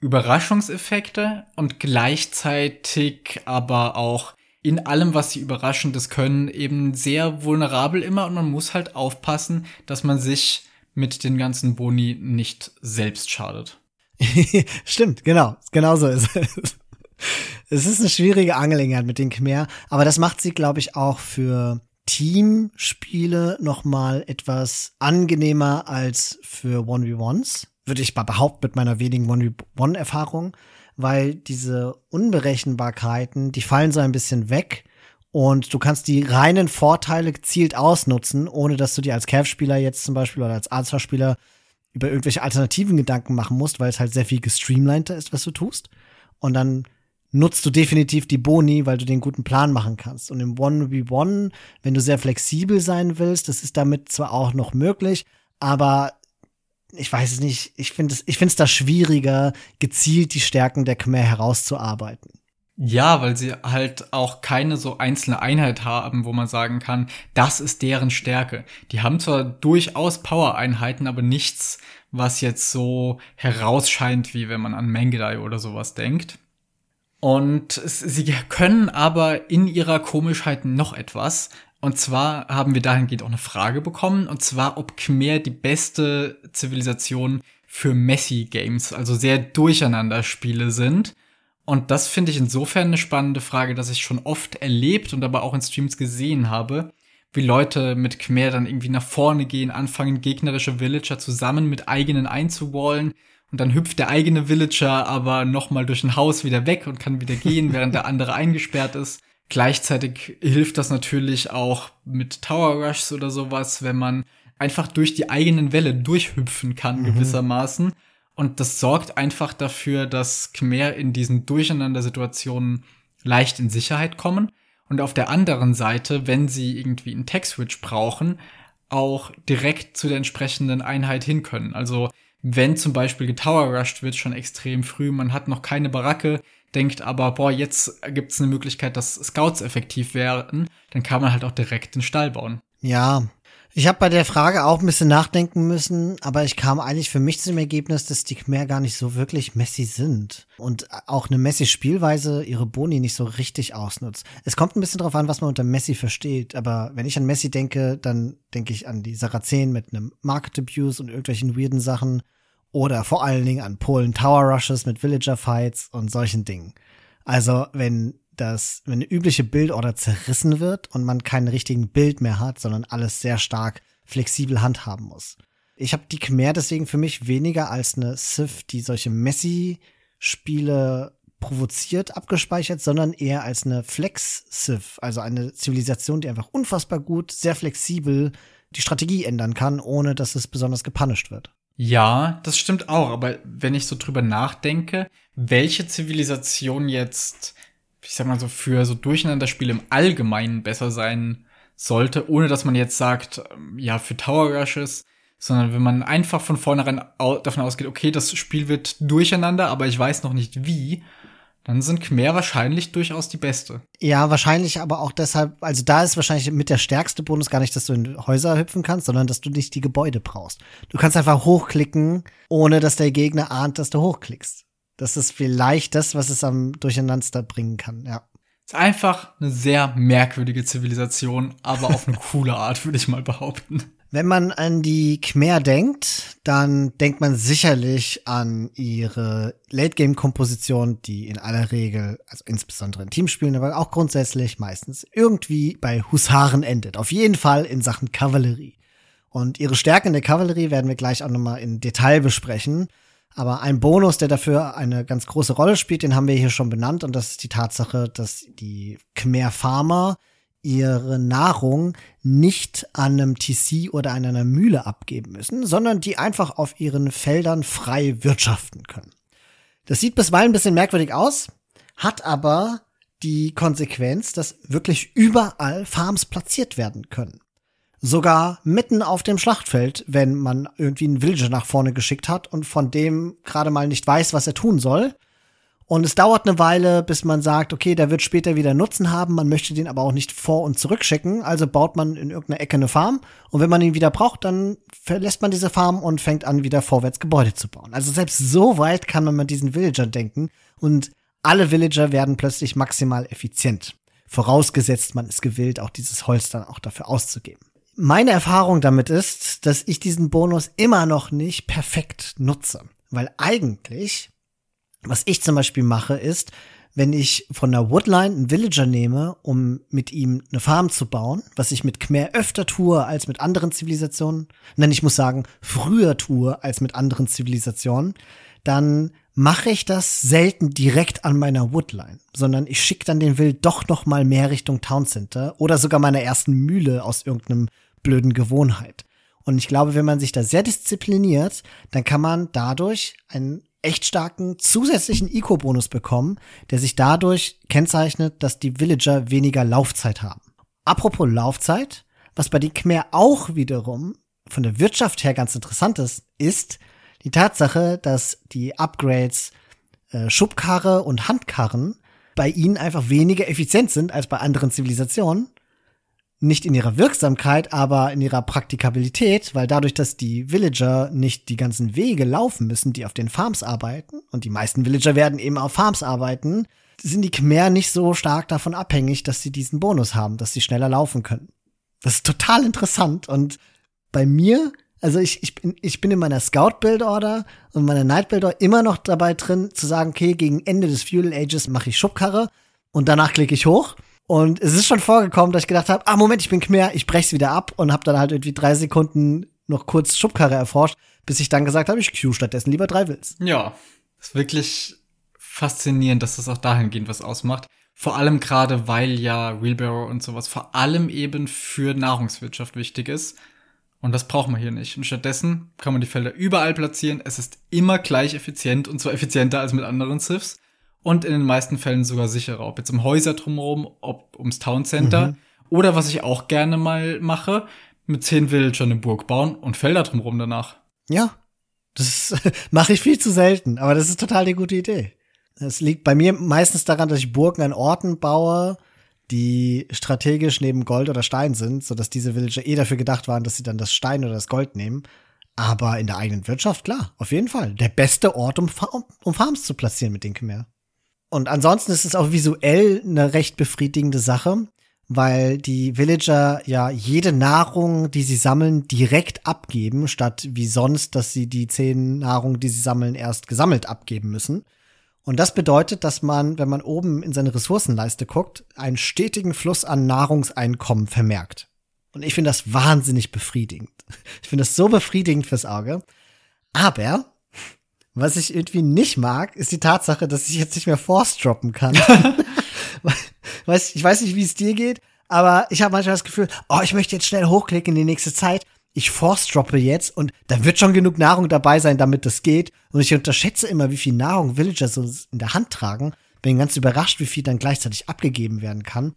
Überraschungseffekte und gleichzeitig aber auch in allem, was sie Überraschendes können, eben sehr vulnerabel immer und man muss halt aufpassen, dass man sich mit den ganzen Boni nicht selbst schadet. Stimmt, genau. Genauso ist es. Es ist eine schwierige Angelegenheit mit den Khmer, aber das macht sie, glaube ich, auch für Teamspiele noch mal etwas angenehmer als für 1v1s, würde ich behaupten mit meiner wenigen 1v1-Erfahrung, weil diese Unberechenbarkeiten, die fallen so ein bisschen weg und du kannst die reinen Vorteile gezielt ausnutzen, ohne dass du dir als Cav-Spieler jetzt zum Beispiel oder als Arzer-Spieler über irgendwelche alternativen Gedanken machen musst, weil es halt sehr viel gestreamliner ist, was du tust. Und dann nutzt du definitiv die Boni, weil du den guten Plan machen kannst. Und im 1v1, wenn du sehr flexibel sein willst, das ist damit zwar auch noch möglich, aber ich weiß es nicht, ich finde es da schwieriger, gezielt die Stärken der Khmer herauszuarbeiten. Ja, weil sie halt auch keine so einzelne Einheit haben, wo man sagen kann, das ist deren Stärke. Die haben zwar durchaus Power-Einheiten, aber nichts, was jetzt so herausscheint, wie wenn man an Mangedai oder sowas denkt. Und sie können aber in ihrer Komischheit noch etwas. Und zwar haben wir dahingehend auch eine Frage bekommen. Und zwar, ob Khmer die beste Zivilisation für Messi-Games, also sehr Durcheinander-Spiele sind. Und das finde ich insofern eine spannende Frage, dass ich schon oft erlebt und aber auch in Streams gesehen habe, wie Leute mit Khmer dann irgendwie nach vorne gehen, anfangen, gegnerische Villager zusammen mit eigenen einzuwallen und dann hüpft der eigene Villager aber nochmal durch ein Haus wieder weg und kann wieder gehen, während der andere eingesperrt ist. Gleichzeitig hilft das natürlich auch mit Tower Rushs oder sowas, wenn man einfach durch die eigenen Welle durchhüpfen kann, mhm. gewissermaßen. Und das sorgt einfach dafür, dass Khmer in diesen Durcheinander-Situationen leicht in Sicherheit kommen. Und auf der anderen Seite, wenn sie irgendwie einen Tech-Switch brauchen, auch direkt zu der entsprechenden Einheit hin können. Also wenn zum Beispiel getower-rushed wird, schon extrem früh, man hat noch keine Baracke, denkt aber, boah, jetzt gibt's eine Möglichkeit, dass Scouts effektiv werden, dann kann man halt auch direkt den Stall bauen. Ja, ich habe bei der Frage auch ein bisschen nachdenken müssen, aber ich kam eigentlich für mich zu dem Ergebnis, dass die Khmer gar nicht so wirklich Messi sind und auch eine Messi-Spielweise ihre Boni nicht so richtig ausnutzt. Es kommt ein bisschen drauf an, was man unter Messi versteht, aber wenn ich an Messi denke, dann denke ich an die Sarazen mit einem Market Abuse und irgendwelchen weirden Sachen oder vor allen Dingen an Polen Tower Rushes mit Villager Fights und solchen Dingen. Also, wenn das, wenn eine übliche Bildorder zerrissen wird und man keinen richtigen Bild mehr hat, sondern alles sehr stark flexibel handhaben muss. Ich habe die Khmer deswegen für mich weniger als eine Sith, die solche Messi-Spiele provoziert abgespeichert, sondern eher als eine Flex-Sith, also eine Zivilisation, die einfach unfassbar gut, sehr flexibel die Strategie ändern kann, ohne dass es besonders gepunished wird. Ja, das stimmt auch. Aber wenn ich so drüber nachdenke, welche Zivilisation jetzt, ich sag mal so, für so Durcheinanderspiele im Allgemeinen besser sein sollte, ohne dass man jetzt sagt, ähm, ja, für Tower Rushes, sondern wenn man einfach von vornherein davon ausgeht, okay, das Spiel wird durcheinander, aber ich weiß noch nicht wie, dann sind Khmer wahrscheinlich durchaus die beste. Ja, wahrscheinlich aber auch deshalb, also da ist wahrscheinlich mit der stärkste Bonus gar nicht, dass du in Häuser hüpfen kannst, sondern dass du nicht die Gebäude brauchst. Du kannst einfach hochklicken, ohne dass der Gegner ahnt, dass du hochklickst. Das ist vielleicht das, was es am Durcheinander bringen kann, ja. Ist einfach eine sehr merkwürdige Zivilisation, aber auf eine coole Art, würde ich mal behaupten. Wenn man an die Khmer denkt, dann denkt man sicherlich an ihre Late-Game-Komposition, die in aller Regel, also insbesondere in Teamspielen, aber auch grundsätzlich meistens irgendwie bei Husaren endet. Auf jeden Fall in Sachen Kavallerie. Und ihre Stärken der Kavallerie werden wir gleich auch nochmal in Detail besprechen. Aber ein Bonus, der dafür eine ganz große Rolle spielt, den haben wir hier schon benannt. Und das ist die Tatsache, dass die Khmer Farmer ihre Nahrung nicht an einem TC oder an einer Mühle abgeben müssen, sondern die einfach auf ihren Feldern frei wirtschaften können. Das sieht bisweilen ein bisschen merkwürdig aus, hat aber die Konsequenz, dass wirklich überall Farms platziert werden können. Sogar mitten auf dem Schlachtfeld, wenn man irgendwie einen Villager nach vorne geschickt hat und von dem gerade mal nicht weiß, was er tun soll, und es dauert eine Weile, bis man sagt, okay, der wird später wieder Nutzen haben, man möchte den aber auch nicht vor- und zurückschicken, also baut man in irgendeiner Ecke eine Farm und wenn man ihn wieder braucht, dann verlässt man diese Farm und fängt an, wieder vorwärts Gebäude zu bauen. Also selbst so weit kann man mit diesen Villagern denken und alle Villager werden plötzlich maximal effizient. Vorausgesetzt, man ist gewillt, auch dieses Holz dann auch dafür auszugeben. Meine Erfahrung damit ist, dass ich diesen Bonus immer noch nicht perfekt nutze. Weil eigentlich was ich zum Beispiel mache, ist, wenn ich von der Woodline einen Villager nehme, um mit ihm eine Farm zu bauen, was ich mit Khmer öfter tue als mit anderen Zivilisationen, nein, ich muss sagen, früher tue als mit anderen Zivilisationen, dann mache ich das selten direkt an meiner Woodline, sondern ich schicke dann den Will doch noch mal mehr Richtung Town Center oder sogar meiner ersten Mühle aus irgendeinem blöden Gewohnheit. Und ich glaube, wenn man sich da sehr diszipliniert, dann kann man dadurch einen echt starken zusätzlichen Eco-Bonus bekommen, der sich dadurch kennzeichnet, dass die Villager weniger Laufzeit haben. Apropos Laufzeit, was bei den Khmer auch wiederum von der Wirtschaft her ganz interessant ist, ist die Tatsache, dass die Upgrades äh, Schubkarre und Handkarren bei ihnen einfach weniger effizient sind als bei anderen Zivilisationen nicht in ihrer Wirksamkeit, aber in ihrer Praktikabilität, weil dadurch, dass die Villager nicht die ganzen Wege laufen müssen, die auf den Farms arbeiten, und die meisten Villager werden eben auf Farms arbeiten, sind die Khmer nicht so stark davon abhängig, dass sie diesen Bonus haben, dass sie schneller laufen können. Das ist total interessant und bei mir, also ich, ich, bin, ich bin in meiner Scout-Build-Order und meiner Night-Build-Order immer noch dabei drin, zu sagen, okay, gegen Ende des Fuel Ages mache ich Schubkarre und danach klicke ich hoch und es ist schon vorgekommen, dass ich gedacht habe, ah, Moment, ich bin Khmer, ich brech's wieder ab und habe dann halt irgendwie drei Sekunden noch kurz Schubkarre erforscht, bis ich dann gesagt habe, ich queue stattdessen lieber drei Wills. Ja, ist wirklich faszinierend, dass das auch dahingehend was ausmacht. Vor allem gerade, weil ja Wheelbarrow und sowas vor allem eben für Nahrungswirtschaft wichtig ist. Und das braucht man hier nicht. Und stattdessen kann man die Felder überall platzieren. Es ist immer gleich effizient und zwar effizienter als mit anderen Sifs und in den meisten Fällen sogar sicherer. Ob jetzt um Häuser drumherum, ob ums Town Center mhm. oder was ich auch gerne mal mache, mit zehn Villagern eine Burg bauen und Felder drumherum danach. Ja, das mache ich viel zu selten, aber das ist total die gute Idee. Es liegt bei mir meistens daran, dass ich Burgen an Orten baue, die strategisch neben Gold oder Stein sind, so dass diese Villager eh dafür gedacht waren, dass sie dann das Stein oder das Gold nehmen. Aber in der eigenen Wirtschaft, klar, auf jeden Fall. Der beste Ort, um, um Farms zu platzieren mit den Khmer. Und ansonsten ist es auch visuell eine recht befriedigende Sache, weil die Villager ja jede Nahrung, die sie sammeln, direkt abgeben, statt wie sonst, dass sie die zehn Nahrung, die sie sammeln, erst gesammelt abgeben müssen. Und das bedeutet, dass man, wenn man oben in seine Ressourcenleiste guckt, einen stetigen Fluss an Nahrungseinkommen vermerkt. Und ich finde das wahnsinnig befriedigend. Ich finde das so befriedigend fürs Auge. Aber was ich irgendwie nicht mag, ist die Tatsache, dass ich jetzt nicht mehr Force droppen kann. ich weiß nicht, wie es dir geht, aber ich habe manchmal das Gefühl, oh, ich möchte jetzt schnell hochklicken in die nächste Zeit. Ich Force droppe jetzt und da wird schon genug Nahrung dabei sein, damit das geht. Und ich unterschätze immer, wie viel Nahrung Villager so in der Hand tragen. Bin ganz überrascht, wie viel dann gleichzeitig abgegeben werden kann.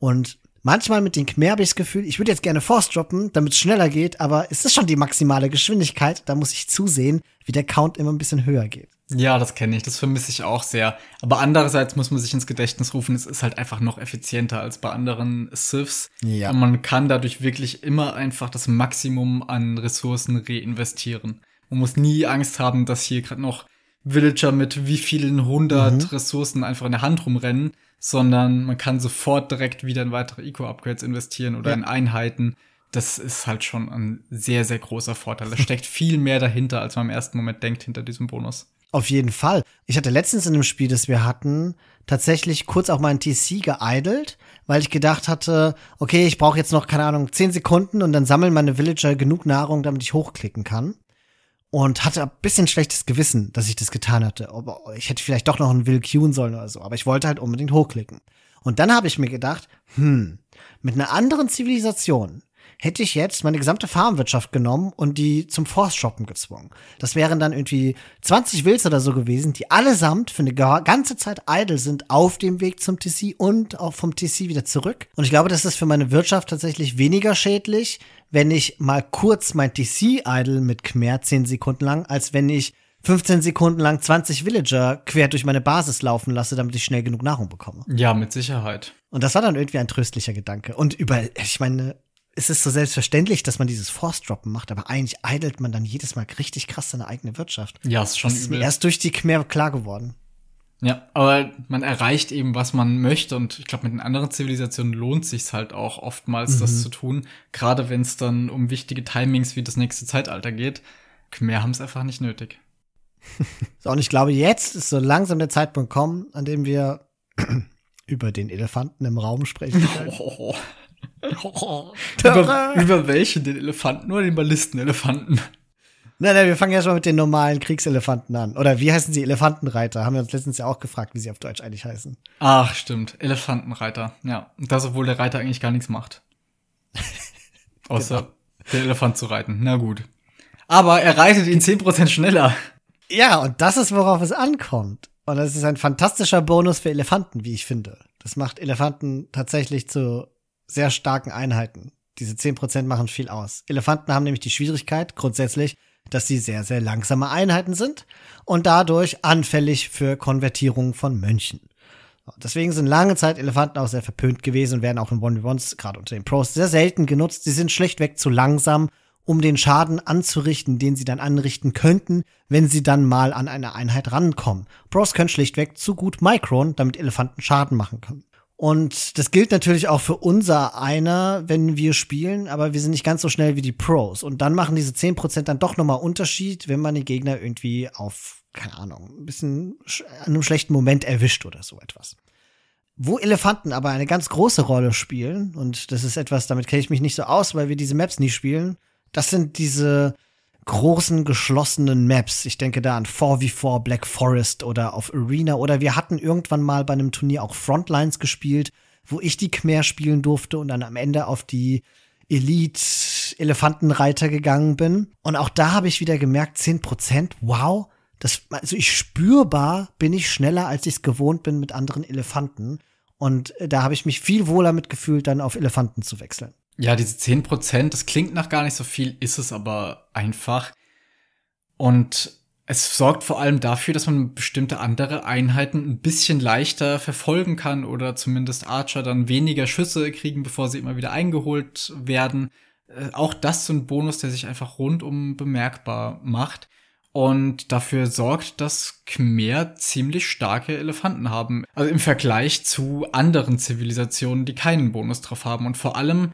Und Manchmal mit den Khmer habe ich das Gefühl, ich würde jetzt gerne Force droppen, damit es schneller geht, aber es ist schon die maximale Geschwindigkeit. Da muss ich zusehen, wie der Count immer ein bisschen höher geht. Ja, das kenne ich. Das vermisse ich auch sehr. Aber andererseits muss man sich ins Gedächtnis rufen, es ist halt einfach noch effizienter als bei anderen Siths. Ja. Und man kann dadurch wirklich immer einfach das Maximum an Ressourcen reinvestieren. Man muss nie Angst haben, dass hier gerade noch Villager mit wie vielen hundert mhm. Ressourcen einfach in der Hand rumrennen sondern man kann sofort direkt wieder in weitere Eco-Upgrades investieren oder ja. in Einheiten. Das ist halt schon ein sehr, sehr großer Vorteil. Da steckt viel mehr dahinter, als man im ersten Moment denkt, hinter diesem Bonus. Auf jeden Fall. Ich hatte letztens in dem Spiel, das wir hatten, tatsächlich kurz auch meinen TC geidelt, weil ich gedacht hatte, okay, ich brauche jetzt noch, keine Ahnung, zehn Sekunden und dann sammeln meine Villager genug Nahrung, damit ich hochklicken kann und hatte ein bisschen schlechtes Gewissen, dass ich das getan hatte. Ich hätte vielleicht doch noch einen Will queuen sollen oder so. Aber ich wollte halt unbedingt hochklicken. Und dann habe ich mir gedacht, hm, Mit einer anderen Zivilisation hätte ich jetzt meine gesamte Farmwirtschaft genommen und die zum Force-Shoppen gezwungen. Das wären dann irgendwie 20 Wilds oder so gewesen, die allesamt für eine ganze Zeit idle sind auf dem Weg zum TC und auch vom TC wieder zurück. Und ich glaube, das ist für meine Wirtschaft tatsächlich weniger schädlich, wenn ich mal kurz mein TC idle mit Khmer 10 Sekunden lang, als wenn ich 15 Sekunden lang 20 Villager quer durch meine Basis laufen lasse, damit ich schnell genug Nahrung bekomme. Ja, mit Sicherheit. Und das war dann irgendwie ein tröstlicher Gedanke. Und über, ich meine, es ist so selbstverständlich, dass man dieses Force-Droppen macht, aber eigentlich eidelt man dann jedes Mal richtig krass seine eigene Wirtschaft. Ja, ist schon das ist mir erst durch die Khmer klar geworden. Ja, aber man erreicht eben, was man möchte und ich glaube, mit den anderen Zivilisationen lohnt sich halt auch oftmals, mhm. das zu tun, gerade wenn es dann um wichtige Timings wie das nächste Zeitalter geht. Khmer haben es einfach nicht nötig. so, und ich glaube, jetzt ist so langsam der Zeitpunkt gekommen, an dem wir über den Elefanten im Raum sprechen. Oh. über, über welchen? Den Elefanten oder den Ballistenelefanten? Nein, nein, wir fangen ja schon mit den normalen Kriegselefanten an. Oder wie heißen sie? Elefantenreiter. Haben wir uns letztens ja auch gefragt, wie sie auf Deutsch eigentlich heißen. Ach, stimmt. Elefantenreiter. Ja. Und das, obwohl der Reiter eigentlich gar nichts macht. Außer genau. den Elefant zu reiten. Na gut. Aber er reitet ihn 10% schneller. Ja, und das ist, worauf es ankommt. Und das ist ein fantastischer Bonus für Elefanten, wie ich finde. Das macht Elefanten tatsächlich zu sehr starken Einheiten. Diese 10% machen viel aus. Elefanten haben nämlich die Schwierigkeit grundsätzlich, dass sie sehr, sehr langsame Einheiten sind und dadurch anfällig für Konvertierungen von Mönchen. Deswegen sind lange Zeit Elefanten auch sehr verpönt gewesen und werden auch in 1v1s, gerade unter den Pros, sehr selten genutzt. Sie sind schlichtweg zu langsam, um den Schaden anzurichten, den sie dann anrichten könnten, wenn sie dann mal an eine Einheit rankommen. Pros können schlichtweg zu gut Micron, damit Elefanten Schaden machen können. Und das gilt natürlich auch für unser einer, wenn wir spielen, aber wir sind nicht ganz so schnell wie die Pros. Und dann machen diese 10% dann doch nochmal Unterschied, wenn man den Gegner irgendwie auf, keine Ahnung, ein bisschen an einem schlechten Moment erwischt oder so etwas. Wo Elefanten aber eine ganz große Rolle spielen, und das ist etwas, damit kenne ich mich nicht so aus, weil wir diese Maps nie spielen, das sind diese großen geschlossenen Maps. Ich denke da an 4v4 Black Forest oder auf Arena oder wir hatten irgendwann mal bei einem Turnier auch Frontlines gespielt, wo ich die Khmer spielen durfte und dann am Ende auf die Elite Elefantenreiter gegangen bin. Und auch da habe ich wieder gemerkt, 10%, wow, das, also ich spürbar bin ich schneller, als ich es gewohnt bin mit anderen Elefanten. Und da habe ich mich viel wohler mitgefühlt, dann auf Elefanten zu wechseln. Ja, diese 10 Prozent, das klingt nach gar nicht so viel, ist es aber einfach. Und es sorgt vor allem dafür, dass man bestimmte andere Einheiten ein bisschen leichter verfolgen kann oder zumindest Archer dann weniger Schüsse kriegen, bevor sie immer wieder eingeholt werden. Äh, auch das so ein Bonus, der sich einfach rundum bemerkbar macht und dafür sorgt, dass Khmer ziemlich starke Elefanten haben. Also im Vergleich zu anderen Zivilisationen, die keinen Bonus drauf haben und vor allem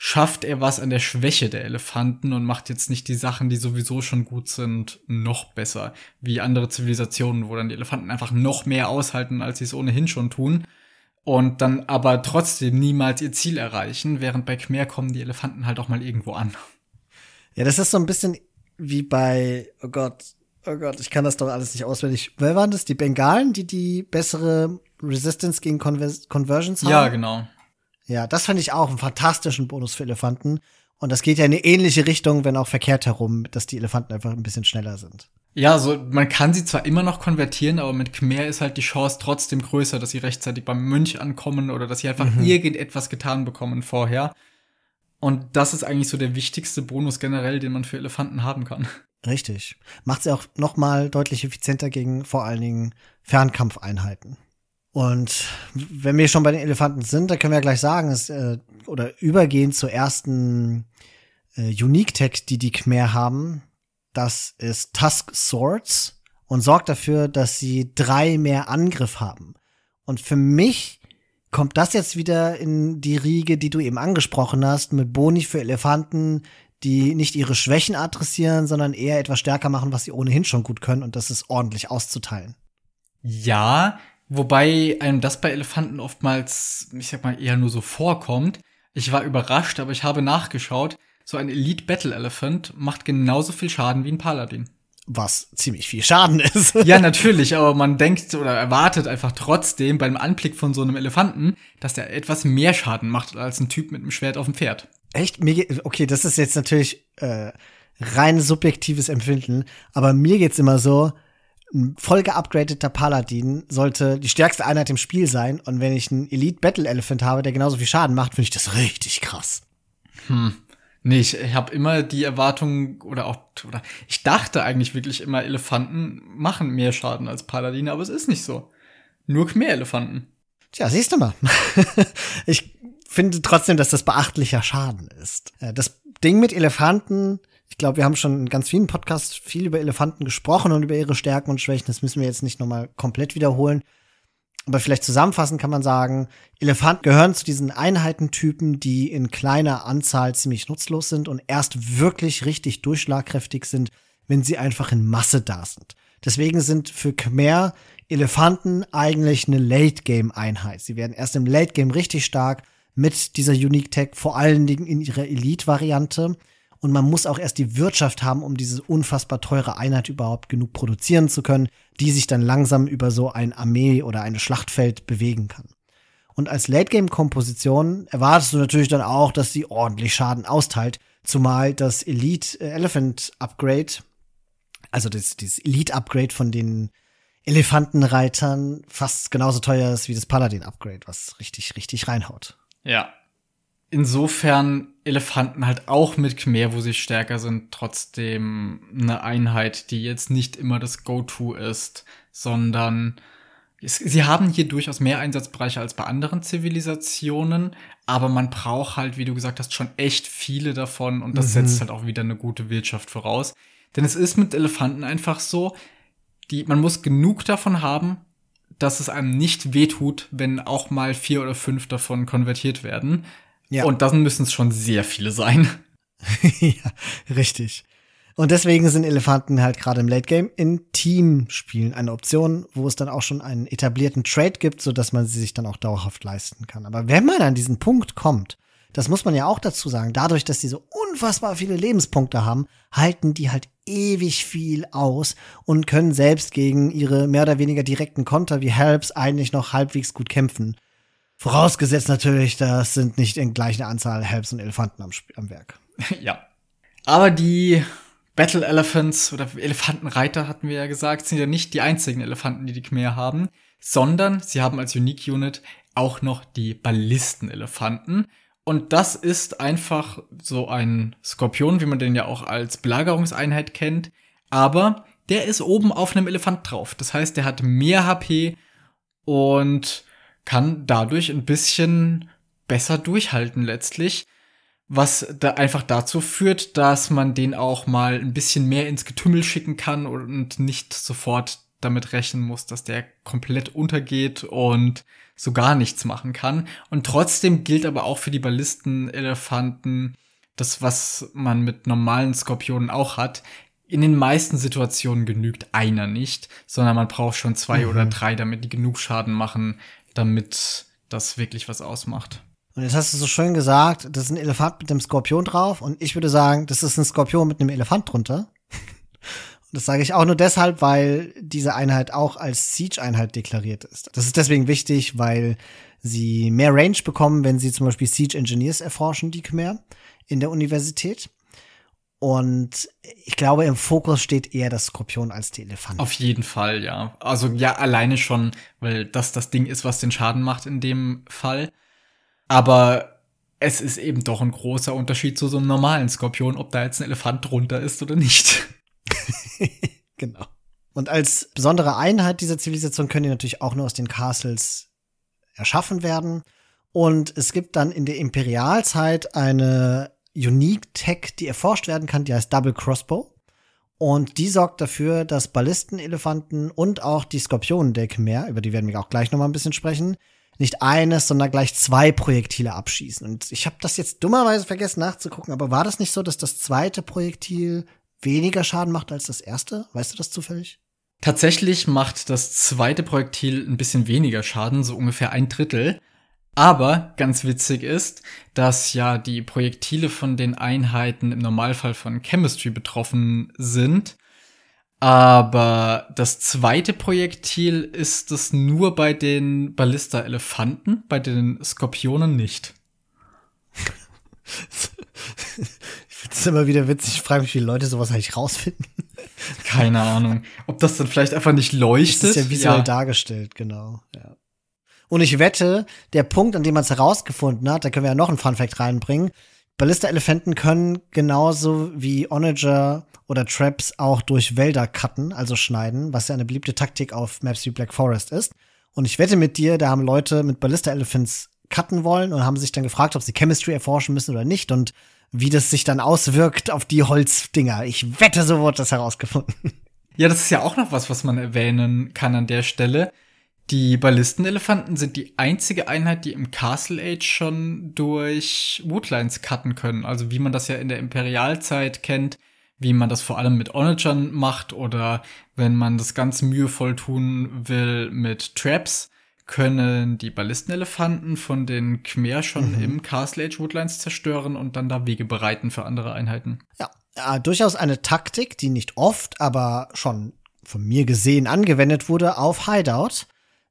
schafft er was an der Schwäche der Elefanten und macht jetzt nicht die Sachen, die sowieso schon gut sind, noch besser. Wie andere Zivilisationen, wo dann die Elefanten einfach noch mehr aushalten, als sie es ohnehin schon tun. Und dann aber trotzdem niemals ihr Ziel erreichen, während bei Khmer kommen die Elefanten halt auch mal irgendwo an. Ja, das ist so ein bisschen wie bei, oh Gott, oh Gott, ich kann das doch alles nicht auswendig. Wer waren das? Die Bengalen, die die bessere Resistance gegen Conver Conversions haben? Ja, genau. Ja, das fand ich auch einen fantastischen Bonus für Elefanten. Und das geht ja in eine ähnliche Richtung, wenn auch verkehrt herum, dass die Elefanten einfach ein bisschen schneller sind. Ja, so man kann sie zwar immer noch konvertieren, aber mit Khmer ist halt die Chance trotzdem größer, dass sie rechtzeitig beim Mönch ankommen oder dass sie einfach mhm. irgendetwas getan bekommen vorher. Und das ist eigentlich so der wichtigste Bonus generell, den man für Elefanten haben kann. Richtig. Macht sie auch noch mal deutlich effizienter gegen vor allen Dingen Fernkampfeinheiten. Und wenn wir schon bei den Elefanten sind, dann können wir ja gleich sagen, es, äh, oder übergehen zur ersten äh, Unique-Tech, die die Khmer haben. Das ist Tusk Swords und sorgt dafür, dass sie drei mehr Angriff haben. Und für mich kommt das jetzt wieder in die Riege, die du eben angesprochen hast, mit Boni für Elefanten, die nicht ihre Schwächen adressieren, sondern eher etwas stärker machen, was sie ohnehin schon gut können, und das ist ordentlich auszuteilen. Ja, Wobei einem das bei Elefanten oftmals, ich sag mal, eher nur so vorkommt. Ich war überrascht, aber ich habe nachgeschaut. So ein Elite Battle Elephant macht genauso viel Schaden wie ein Paladin. was ziemlich viel Schaden ist. Ja, natürlich, aber man denkt oder erwartet einfach trotzdem beim Anblick von so einem Elefanten, dass der etwas mehr Schaden macht als ein Typ mit einem Schwert auf dem Pferd. Echt? Okay, das ist jetzt natürlich äh, rein subjektives Empfinden, aber mir geht's immer so, ein voll geupgradeter Paladin sollte die stärkste Einheit im Spiel sein. Und wenn ich einen Elite Battle Elephant habe, der genauso viel Schaden macht, finde ich das richtig krass. Hm. Nee, ich, habe immer die Erwartung oder auch oder ich dachte eigentlich wirklich immer Elefanten machen mehr Schaden als Paladine, aber es ist nicht so. Nur mehr Elefanten. Tja, siehst du mal. ich finde trotzdem, dass das beachtlicher Schaden ist. Äh, das Ding mit Elefanten ich glaube, wir haben schon in ganz vielen Podcasts viel über Elefanten gesprochen und über ihre Stärken und Schwächen. Das müssen wir jetzt nicht nochmal komplett wiederholen. Aber vielleicht zusammenfassend kann man sagen, Elefanten gehören zu diesen Einheitentypen, die in kleiner Anzahl ziemlich nutzlos sind und erst wirklich richtig durchschlagkräftig sind, wenn sie einfach in Masse da sind. Deswegen sind für Khmer Elefanten eigentlich eine Late-Game-Einheit. Sie werden erst im Late-Game richtig stark mit dieser Unique Tech, vor allen Dingen in ihrer Elite-Variante. Und man muss auch erst die Wirtschaft haben, um diese unfassbar teure Einheit überhaupt genug produzieren zu können, die sich dann langsam über so ein Armee oder ein Schlachtfeld bewegen kann. Und als Late-Game-Komposition erwartest du natürlich dann auch, dass sie ordentlich Schaden austeilt, zumal das Elite Elephant Upgrade, also das, dieses Elite Upgrade von den Elefantenreitern fast genauso teuer ist wie das Paladin Upgrade, was richtig, richtig reinhaut. Ja, insofern Elefanten halt auch mit Khmer, wo sie stärker sind, trotzdem eine Einheit, die jetzt nicht immer das Go-To ist, sondern sie haben hier durchaus mehr Einsatzbereiche als bei anderen Zivilisationen, aber man braucht halt, wie du gesagt hast, schon echt viele davon und das mhm. setzt halt auch wieder eine gute Wirtschaft voraus. Denn es ist mit Elefanten einfach so, die, man muss genug davon haben, dass es einem nicht wehtut, wenn auch mal vier oder fünf davon konvertiert werden. Ja. Und dann müssen es schon sehr viele sein. ja, richtig. Und deswegen sind Elefanten halt gerade im Late Game in Teamspielen eine Option, wo es dann auch schon einen etablierten Trade gibt, so dass man sie sich dann auch dauerhaft leisten kann. Aber wenn man an diesen Punkt kommt, das muss man ja auch dazu sagen, dadurch, dass die so unfassbar viele Lebenspunkte haben, halten die halt ewig viel aus und können selbst gegen ihre mehr oder weniger direkten Konter wie Helps eigentlich noch halbwegs gut kämpfen. Vorausgesetzt natürlich, das sind nicht in gleicher Anzahl Helps und Elefanten am, am Werk. Ja. Aber die Battle Elephants oder Elefantenreiter hatten wir ja gesagt, sind ja nicht die einzigen Elefanten, die die Khmer haben, sondern sie haben als Unique Unit auch noch die Ballistenelefanten. Und das ist einfach so ein Skorpion, wie man den ja auch als Belagerungseinheit kennt. Aber der ist oben auf einem Elefant drauf. Das heißt, der hat mehr HP und kann dadurch ein bisschen besser durchhalten letztlich, was da einfach dazu führt, dass man den auch mal ein bisschen mehr ins Getümmel schicken kann und nicht sofort damit rechnen muss, dass der komplett untergeht und so gar nichts machen kann. Und trotzdem gilt aber auch für die Ballistenelefanten das, was man mit normalen Skorpionen auch hat. In den meisten Situationen genügt einer nicht, sondern man braucht schon zwei mhm. oder drei, damit die genug Schaden machen, damit das wirklich was ausmacht. Und jetzt hast du so schön gesagt, das ist ein Elefant mit einem Skorpion drauf und ich würde sagen, das ist ein Skorpion mit einem Elefant drunter. Und das sage ich auch nur deshalb, weil diese Einheit auch als Siege-Einheit deklariert ist. Das ist deswegen wichtig, weil sie mehr Range bekommen, wenn sie zum Beispiel Siege Engineers erforschen, die Khmer, in der Universität. Und ich glaube, im Fokus steht eher das Skorpion als die Elefant. Auf jeden Fall, ja. Also ja, alleine schon, weil das das Ding ist, was den Schaden macht in dem Fall. Aber es ist eben doch ein großer Unterschied zu so einem normalen Skorpion, ob da jetzt ein Elefant drunter ist oder nicht. genau. Und als besondere Einheit dieser Zivilisation können die natürlich auch nur aus den Castles erschaffen werden. Und es gibt dann in der Imperialzeit eine Unique Tech, die erforscht werden kann, die heißt Double Crossbow. Und die sorgt dafür, dass Ballistenelefanten und auch die Skorpionendeck mehr, über die werden wir auch gleich noch mal ein bisschen sprechen, nicht eines, sondern gleich zwei Projektile abschießen. Und ich habe das jetzt dummerweise vergessen nachzugucken, aber war das nicht so, dass das zweite Projektil weniger Schaden macht als das erste? Weißt du das zufällig? Tatsächlich macht das zweite Projektil ein bisschen weniger Schaden, so ungefähr ein Drittel. Aber ganz witzig ist, dass ja die Projektile von den Einheiten im Normalfall von Chemistry betroffen sind. Aber das zweite Projektil ist es nur bei den Ballista-Elefanten, bei den Skorpionen nicht. ich finde es immer wieder witzig. Ich frage mich, wie Leute sowas eigentlich rausfinden. Keine Ahnung. Ob das dann vielleicht einfach nicht leuchtet. Das ist ja visuell ja. dargestellt, genau. Ja. Und ich wette, der Punkt, an dem man es herausgefunden hat, da können wir ja noch einen Funfact reinbringen. Ballista-Elefanten können genauso wie Onager oder Traps auch durch Wälder cutten, also schneiden, was ja eine beliebte Taktik auf Maps wie Black Forest ist. Und ich wette mit dir, da haben Leute mit Ballista-Elephants cutten wollen und haben sich dann gefragt, ob sie Chemistry erforschen müssen oder nicht und wie das sich dann auswirkt auf die Holzdinger. Ich wette, so wurde das herausgefunden. Ja, das ist ja auch noch was, was man erwähnen kann an der Stelle. Die Ballistenelefanten sind die einzige Einheit, die im Castle Age schon durch Woodlines cutten können. Also wie man das ja in der Imperialzeit kennt, wie man das vor allem mit Onagern macht oder wenn man das ganz mühevoll tun will mit Traps, können die Ballistenelefanten von den Khmer schon mhm. im Castle Age Woodlines zerstören und dann da Wege bereiten für andere Einheiten. Ja, ja, durchaus eine Taktik, die nicht oft, aber schon von mir gesehen angewendet wurde auf Hideout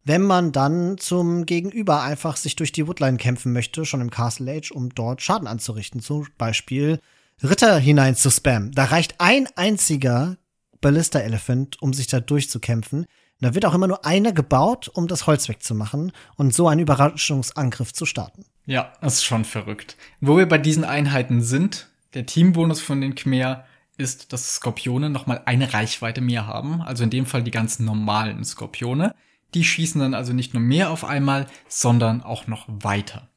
wenn man dann zum Gegenüber einfach sich durch die Woodline kämpfen möchte, schon im Castle Age, um dort Schaden anzurichten. Zum Beispiel Ritter hinein zu spammen. Da reicht ein einziger Ballista Elephant, um sich da durchzukämpfen. Da wird auch immer nur einer gebaut, um das Holz wegzumachen und so einen Überraschungsangriff zu starten. Ja, das ist schon verrückt. Wo wir bei diesen Einheiten sind, der Teambonus von den Khmer ist, dass Skorpione nochmal eine Reichweite mehr haben. Also in dem Fall die ganz normalen Skorpione. Die schießen dann also nicht nur mehr auf einmal, sondern auch noch weiter.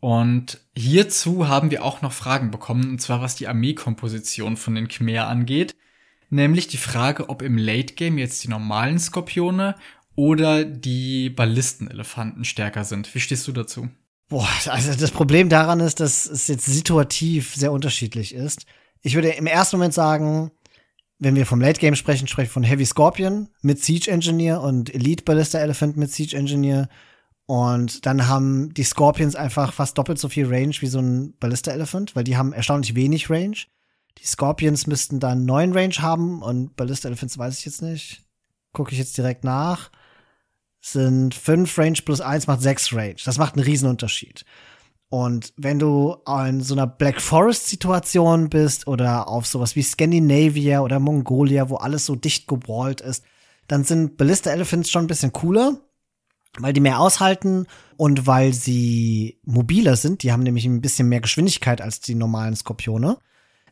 Und hierzu haben wir auch noch Fragen bekommen, und zwar was die Armeekomposition von den Khmer angeht. Nämlich die Frage, ob im Late Game jetzt die normalen Skorpione oder die Ballistenelefanten stärker sind. Wie stehst du dazu? Boah, also das Problem daran ist, dass es jetzt situativ sehr unterschiedlich ist. Ich würde im ersten Moment sagen, wenn wir vom Late Game sprechen, sprechen wir von Heavy Scorpion mit Siege Engineer und Elite Ballista Elephant mit Siege Engineer. Und dann haben die Scorpions einfach fast doppelt so viel Range wie so ein Ballista Elephant, weil die haben erstaunlich wenig Range. Die Scorpions müssten dann neun Range haben und Ballista Elephants weiß ich jetzt nicht. Gucke ich jetzt direkt nach. Sind fünf Range plus eins macht sechs Range. Das macht einen Riesenunterschied. Und wenn du in so einer Black Forest-Situation bist oder auf sowas wie Scandinavia oder Mongolia, wo alles so dicht gewallt ist, dann sind Ballista Elephants schon ein bisschen cooler, weil die mehr aushalten und weil sie mobiler sind. Die haben nämlich ein bisschen mehr Geschwindigkeit als die normalen Skorpione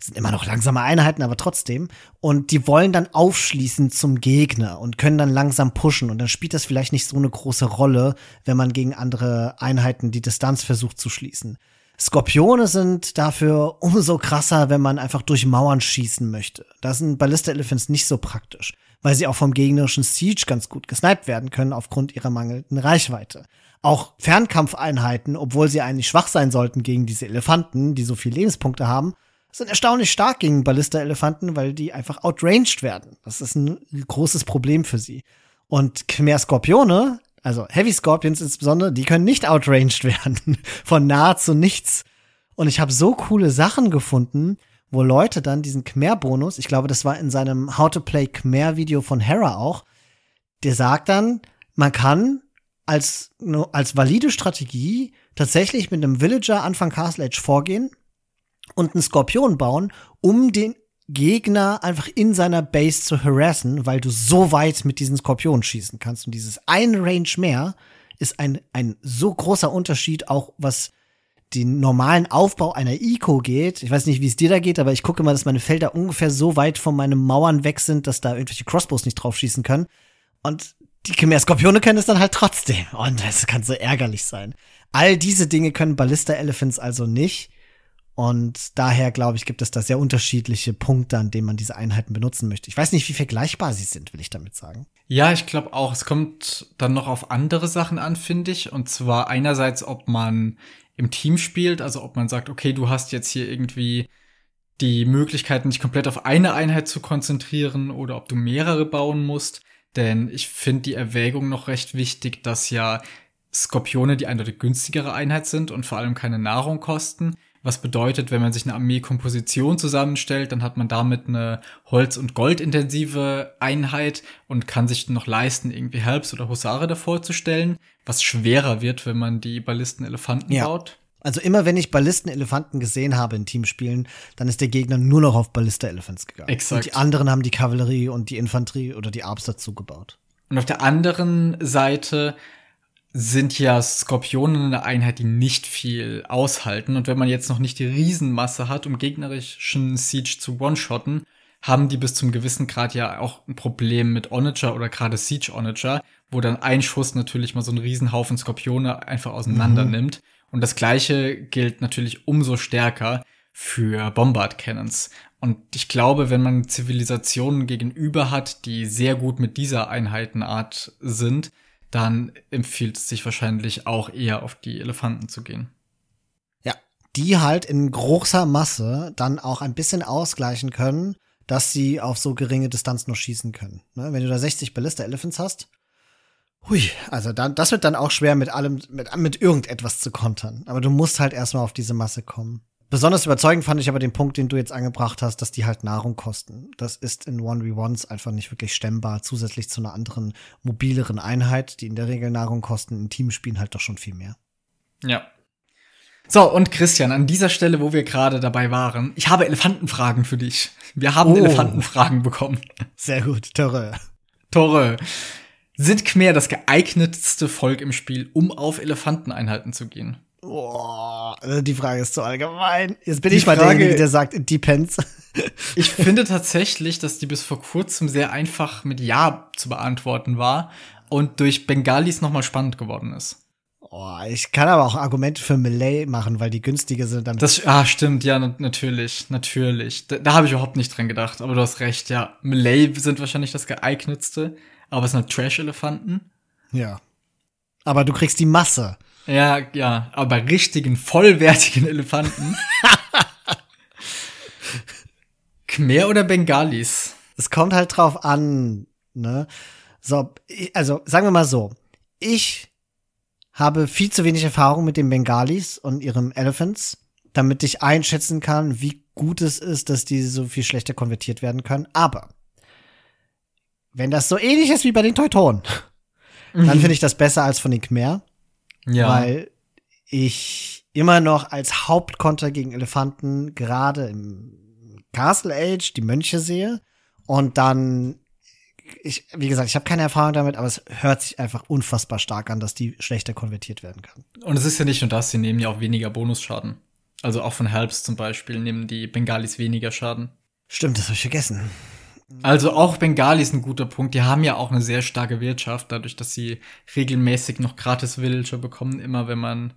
sind immer noch langsame Einheiten, aber trotzdem. Und die wollen dann aufschließen zum Gegner und können dann langsam pushen. Und dann spielt das vielleicht nicht so eine große Rolle, wenn man gegen andere Einheiten die Distanz versucht zu schließen. Skorpione sind dafür umso krasser, wenn man einfach durch Mauern schießen möchte. Da sind Ballista Elephants nicht so praktisch, weil sie auch vom gegnerischen Siege ganz gut gesniped werden können aufgrund ihrer mangelnden Reichweite. Auch Fernkampfeinheiten, obwohl sie eigentlich schwach sein sollten gegen diese Elefanten, die so viele Lebenspunkte haben, sind erstaunlich stark gegen Ballista-Elefanten, weil die einfach outranged werden. Das ist ein großes Problem für sie. Und Khmer Skorpione, also Heavy Scorpions insbesondere, die können nicht outranged werden. Von nahezu nichts. Und ich habe so coole Sachen gefunden, wo Leute dann diesen Khmer-Bonus, ich glaube, das war in seinem How to Play Khmer-Video von Hera auch, der sagt dann, man kann als, als valide Strategie tatsächlich mit einem Villager Anfang Castle Edge vorgehen und einen Skorpion bauen, um den Gegner einfach in seiner Base zu harassen, weil du so weit mit diesen Skorpionen schießen kannst. Und dieses ein Range mehr ist ein, ein so großer Unterschied, auch was den normalen Aufbau einer Eco geht. Ich weiß nicht, wie es dir da geht, aber ich gucke mal, dass meine Felder ungefähr so weit von meinen Mauern weg sind, dass da irgendwelche Crossbows nicht drauf schießen können. Und die Khmer Skorpione können es dann halt trotzdem. Und das kann so ärgerlich sein. All diese Dinge können Ballista Elephants also nicht. Und daher, glaube ich, gibt es da sehr unterschiedliche Punkte, an denen man diese Einheiten benutzen möchte. Ich weiß nicht, wie vergleichbar sie sind, will ich damit sagen. Ja, ich glaube auch. Es kommt dann noch auf andere Sachen an, finde ich. Und zwar einerseits, ob man im Team spielt, also ob man sagt, okay, du hast jetzt hier irgendwie die Möglichkeit, nicht komplett auf eine Einheit zu konzentrieren oder ob du mehrere bauen musst. Denn ich finde die Erwägung noch recht wichtig, dass ja Skorpione die eindeutig günstigere Einheit sind und vor allem keine Nahrung kosten Was bedeutet, wenn man sich eine Armeekomposition zusammenstellt, dann hat man damit eine Holz- und Goldintensive Einheit und kann sich noch leisten, irgendwie Helps oder Husare davor zu stellen, was schwerer wird, wenn man die Ballisten-Elefanten ja. baut. Also immer wenn ich Ballisten-Elefanten gesehen habe in Teamspielen, dann ist der Gegner nur noch auf Ballista-Elephants gegangen. Exakt. Und die anderen haben die Kavallerie und die Infanterie oder die Arps dazu gebaut. Und auf der anderen Seite sind ja Skorpionen eine Einheit, die nicht viel aushalten. Und wenn man jetzt noch nicht die Riesenmasse hat, um gegnerischen Siege zu one-shotten, haben die bis zum gewissen Grad ja auch ein Problem mit Onager oder gerade Siege Onager, wo dann ein Schuss natürlich mal so einen Riesenhaufen Skorpione einfach auseinander mhm. nimmt. Und das gleiche gilt natürlich umso stärker für Bombard Cannons. Und ich glaube, wenn man Zivilisationen gegenüber hat, die sehr gut mit dieser Einheitenart sind, dann empfiehlt es sich wahrscheinlich auch eher auf die Elefanten zu gehen. Ja, die halt in großer Masse dann auch ein bisschen ausgleichen können, dass sie auf so geringe Distanz nur schießen können. Ne? Wenn du da 60 Ballista Elephants hast, hui, also dann, das wird dann auch schwer mit allem, mit, mit irgendetwas zu kontern. Aber du musst halt erstmal auf diese Masse kommen. Besonders überzeugend fand ich aber den Punkt, den du jetzt angebracht hast, dass die halt Nahrung kosten. Das ist in 1v1s einfach nicht wirklich stemmbar, zusätzlich zu einer anderen, mobileren Einheit, die in der Regel Nahrung kosten, in Teamspielen halt doch schon viel mehr. Ja. So, und Christian, an dieser Stelle, wo wir gerade dabei waren, ich habe Elefantenfragen für dich. Wir haben oh. Elefantenfragen bekommen. Sehr gut, Torre. Torre. Sind Khmer das geeignetste Volk im Spiel, um auf Elefanteneinheiten zu gehen? Boah, die Frage ist zu allgemein. Jetzt bin die ich mal Frage, derjenige, der sagt, it depends. ich finde tatsächlich, dass die bis vor kurzem sehr einfach mit Ja zu beantworten war und durch Bengalis nochmal spannend geworden ist. Oh, ich kann aber auch Argumente für Malay machen, weil die günstiger sind. Dann das, ah, stimmt, ja, natürlich, natürlich. Da, da habe ich überhaupt nicht dran gedacht, aber du hast recht, ja. Malay sind wahrscheinlich das geeignetste, aber es sind halt Trash-Elefanten. Ja. Aber du kriegst die Masse. Ja, ja, aber richtigen, vollwertigen Elefanten. Khmer oder Bengalis? Es kommt halt drauf an, ne? So, also sagen wir mal so. Ich habe viel zu wenig Erfahrung mit den Bengalis und ihrem Elephants, damit ich einschätzen kann, wie gut es ist, dass die so viel schlechter konvertiert werden können. Aber wenn das so ähnlich ist wie bei den Teutonen, dann finde ich das besser als von den Khmer. Ja. Weil ich immer noch als Hauptkonter gegen Elefanten gerade im Castle Age die Mönche sehe und dann ich, wie gesagt, ich habe keine Erfahrung damit, aber es hört sich einfach unfassbar stark an, dass die schlechter konvertiert werden kann. Und es ist ja nicht nur das, sie nehmen ja auch weniger Bonusschaden. Also auch von Helps zum Beispiel nehmen die Bengalis weniger Schaden. Stimmt, das habe ich vergessen. Also auch Bengali ist ein guter Punkt. Die haben ja auch eine sehr starke Wirtschaft, dadurch, dass sie regelmäßig noch gratis Villager bekommen, immer wenn man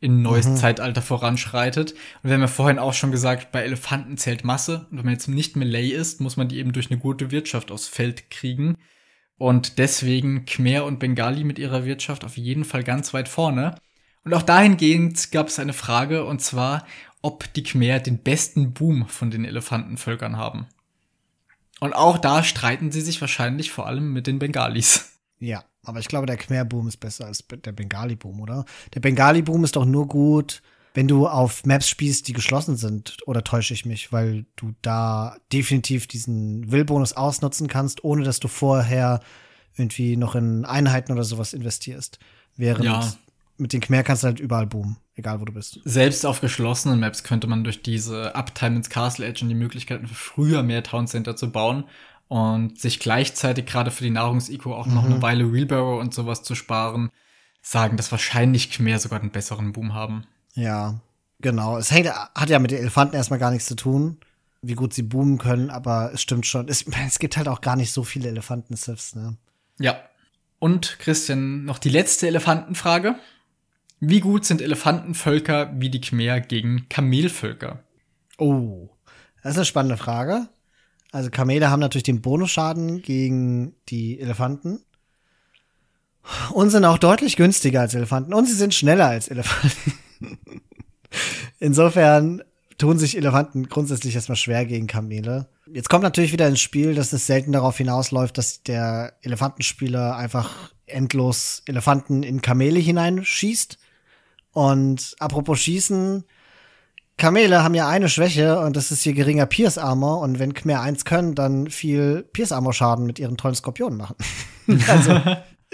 in ein neues mhm. Zeitalter voranschreitet. Und wir haben ja vorhin auch schon gesagt, bei Elefanten zählt Masse. Und wenn man jetzt nicht Melee ist, muss man die eben durch eine gute Wirtschaft aufs Feld kriegen. Und deswegen Khmer und Bengali mit ihrer Wirtschaft auf jeden Fall ganz weit vorne. Und auch dahingehend gab es eine Frage, und zwar, ob die Khmer den besten Boom von den Elefantenvölkern haben. Und auch da streiten sie sich wahrscheinlich vor allem mit den Bengalis. Ja, aber ich glaube, der Khmer-Boom ist besser als der Bengali-Boom, oder? Der Bengali-Boom ist doch nur gut, wenn du auf Maps spielst, die geschlossen sind. Oder täusche ich mich, weil du da definitiv diesen Will-Bonus ausnutzen kannst, ohne dass du vorher irgendwie noch in Einheiten oder sowas investierst. Während ja. mit den Khmer kannst du halt überall boomen egal wo du bist. Selbst auf geschlossenen Maps könnte man durch diese Uptime ins Castle Edge und die Möglichkeiten für früher mehr Town Center zu bauen und sich gleichzeitig gerade für die Nahrungseco auch mhm. noch eine mhm. Weile Wheelbarrow und sowas zu sparen, sagen, dass wahrscheinlich mehr sogar einen besseren Boom haben. Ja, genau. Es hängt, hat ja mit den Elefanten erstmal gar nichts zu tun, wie gut sie boomen können, aber es stimmt schon. Es, es gibt halt auch gar nicht so viele Elefanten-Sifs, ne? Ja. Und Christian, noch die letzte Elefantenfrage. Wie gut sind Elefantenvölker wie die Khmer gegen Kamelvölker? Oh, das ist eine spannende Frage. Also Kamele haben natürlich den Bonusschaden gegen die Elefanten und sind auch deutlich günstiger als Elefanten und sie sind schneller als Elefanten. Insofern tun sich Elefanten grundsätzlich erstmal schwer gegen Kamele. Jetzt kommt natürlich wieder ins Spiel, dass es selten darauf hinausläuft, dass der Elefantenspieler einfach endlos Elefanten in Kamele hineinschießt. Und apropos Schießen, Kamele haben ja eine Schwäche und das ist hier geringer Pierce Armor und wenn Khmer eins können, dann viel Pierce Armor Schaden mit ihren tollen Skorpionen machen. also,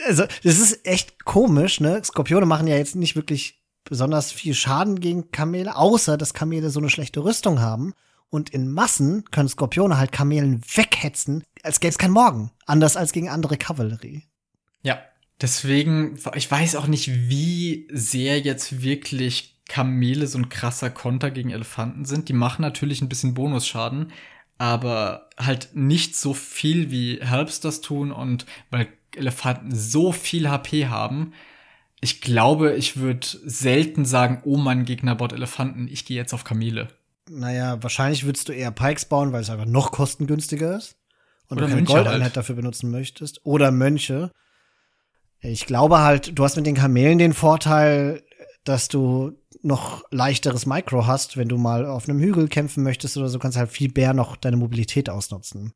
also, das ist echt komisch, ne? Skorpione machen ja jetzt nicht wirklich besonders viel Schaden gegen Kamele, außer dass Kamele so eine schlechte Rüstung haben. Und in Massen können Skorpione halt Kamelen weghetzen, als gäbe es kein Morgen. Anders als gegen andere Kavallerie. Ja, deswegen, ich weiß auch nicht, wie sehr jetzt wirklich Kamele so ein krasser Konter gegen Elefanten sind. Die machen natürlich ein bisschen Bonusschaden, aber halt nicht so viel wie Helps das tun und weil Elefanten so viel HP haben. Ich glaube, ich würde selten sagen, oh mein Gegnerbot Elefanten, ich gehe jetzt auf Kamele. Naja, wahrscheinlich würdest du eher Pikes bauen, weil es einfach noch kostengünstiger ist. Und Oder du keine Goldeinheit halt. dafür benutzen möchtest. Oder Mönche. Ich glaube halt, du hast mit den Kamelen den Vorteil, dass du noch leichteres Micro hast, wenn du mal auf einem Hügel kämpfen möchtest oder so, kannst du halt viel mehr noch deine Mobilität ausnutzen.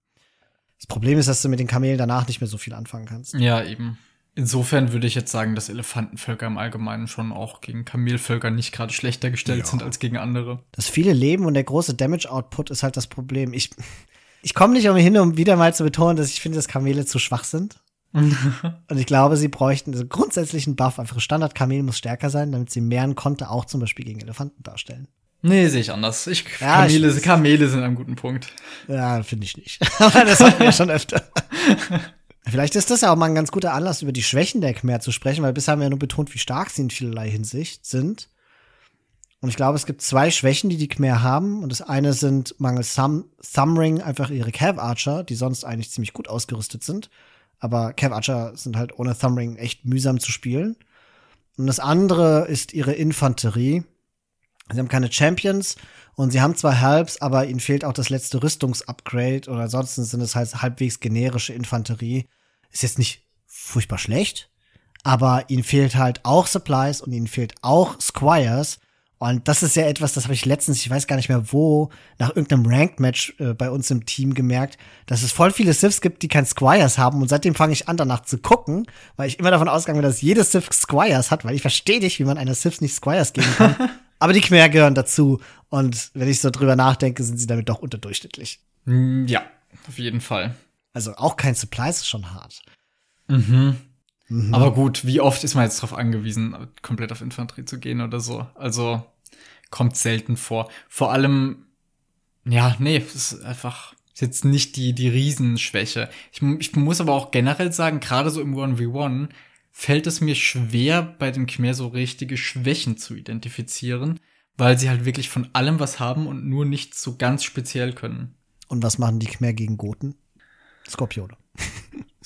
Das Problem ist, dass du mit den Kamelen danach nicht mehr so viel anfangen kannst. Ja, eben. Insofern würde ich jetzt sagen, dass Elefantenvölker im Allgemeinen schon auch gegen Kamelvölker nicht gerade schlechter gestellt ja. sind als gegen andere. Das viele Leben und der große Damage-Output ist halt das Problem. Ich, ich komme nicht umhin, um wieder mal zu betonen, dass ich finde, dass Kamele zu schwach sind. Und ich glaube, sie bräuchten also grundsätzlich einen Buff. Einfach Standard-Kamel muss stärker sein, damit sie mehr Konter auch zum Beispiel gegen Elefanten darstellen. Nee, sehe ich anders. Ich, ja, Kamele, ich, Kamele sind am guten Punkt. Ja, finde ich nicht. Aber das hatten wir schon öfter. Vielleicht ist das ja auch mal ein ganz guter Anlass, über die Schwächen der Khmer zu sprechen, weil bisher haben wir ja nur betont, wie stark sie in vielerlei Hinsicht sind. Und ich glaube, es gibt zwei Schwächen, die die Khmer haben. Und das eine sind mangels Thumb Thumbring einfach ihre Cav Archer, die sonst eigentlich ziemlich gut ausgerüstet sind. Aber Cav Archer sind halt ohne Thumbring echt mühsam zu spielen. Und das andere ist ihre Infanterie. Sie haben keine Champions und sie haben zwar Helps, aber ihnen fehlt auch das letzte Rüstungsupgrade oder ansonsten sind es halt halbwegs generische Infanterie. Ist jetzt nicht furchtbar schlecht, aber ihnen fehlt halt auch Supplies und ihnen fehlt auch Squires. Und das ist ja etwas, das habe ich letztens, ich weiß gar nicht mehr wo, nach irgendeinem Ranked-Match äh, bei uns im Team gemerkt, dass es voll viele Siths gibt, die kein Squires haben. Und seitdem fange ich an, danach zu gucken, weil ich immer davon ausgegangen bin, dass jedes Sith Squires hat, weil ich verstehe nicht, wie man einer Sith nicht Squires geben kann. Aber die Khmer gehören dazu. Und wenn ich so drüber nachdenke, sind sie damit doch unterdurchschnittlich. Mm, ja, auf jeden Fall. Also auch kein Supplies ist schon hart. Mhm. Mhm. Aber gut, wie oft ist man jetzt darauf angewiesen, komplett auf Infanterie zu gehen oder so? Also kommt selten vor. Vor allem, ja, nee, es ist einfach ist jetzt nicht die, die Riesenschwäche. Ich, ich muss aber auch generell sagen, gerade so im 1v1 fällt es mir schwer, bei den Khmer so richtige Schwächen zu identifizieren, weil sie halt wirklich von allem was haben und nur nicht so ganz speziell können. Und was machen die Khmer gegen Goten? Skorpione.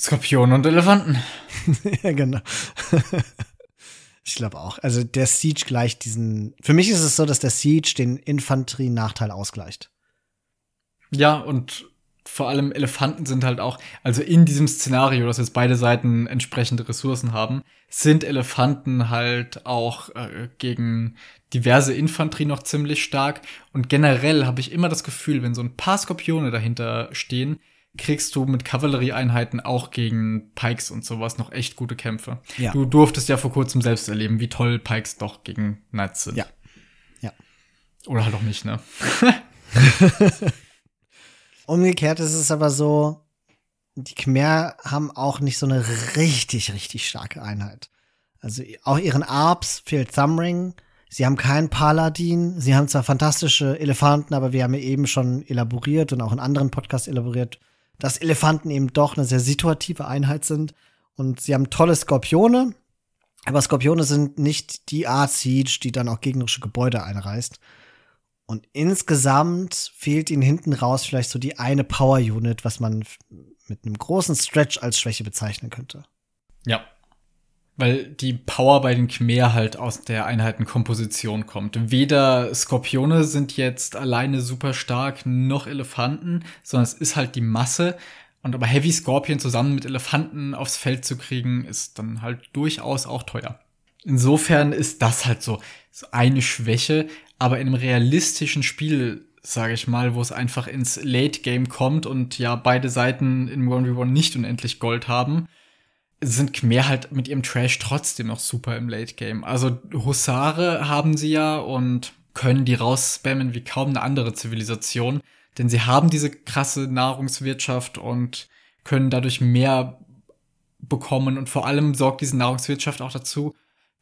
Skorpione und Elefanten. ja, genau. ich glaube auch. Also der Siege gleicht diesen. Für mich ist es so, dass der Siege den Infanterie-Nachteil ausgleicht. Ja, und vor allem Elefanten sind halt auch, also in diesem Szenario, dass jetzt beide Seiten entsprechende Ressourcen haben, sind Elefanten halt auch äh, gegen diverse Infanterie noch ziemlich stark. Und generell habe ich immer das Gefühl, wenn so ein paar Skorpione dahinter stehen, kriegst du mit Kavallerieeinheiten auch gegen Pikes und sowas noch echt gute Kämpfe. Ja. Du durftest ja vor kurzem selbst erleben, wie toll Pikes doch gegen Knights sind. Ja. Ja. Oder halt auch nicht, ne? Umgekehrt ist es aber so, die Khmer haben auch nicht so eine richtig, richtig starke Einheit. Also auch ihren Arps fehlt Thumbring. Sie haben keinen Paladin. Sie haben zwar fantastische Elefanten, aber wir haben ja eben schon elaboriert und auch in anderen Podcasts elaboriert, dass Elefanten eben doch eine sehr situative Einheit sind. Und sie haben tolle Skorpione, aber Skorpione sind nicht die Art Siege, die dann auch gegnerische Gebäude einreißt. Und insgesamt fehlt ihnen hinten raus vielleicht so die eine Power Unit, was man mit einem großen Stretch als Schwäche bezeichnen könnte. Ja. Weil die Power bei den Khmer halt aus der Einheitenkomposition kommt. Weder Skorpione sind jetzt alleine super stark, noch Elefanten, sondern es ist halt die Masse. Und aber Heavy Scorpion zusammen mit Elefanten aufs Feld zu kriegen, ist dann halt durchaus auch teuer. Insofern ist das halt so, so eine Schwäche, aber in einem realistischen Spiel, sage ich mal, wo es einfach ins Late Game kommt und ja beide Seiten in 1v1 nicht unendlich Gold haben, sind Khmer halt mit ihrem Trash trotzdem noch super im Late Game. Also Husare haben sie ja und können die rausspammen wie kaum eine andere Zivilisation, denn sie haben diese krasse Nahrungswirtschaft und können dadurch mehr bekommen und vor allem sorgt diese Nahrungswirtschaft auch dazu,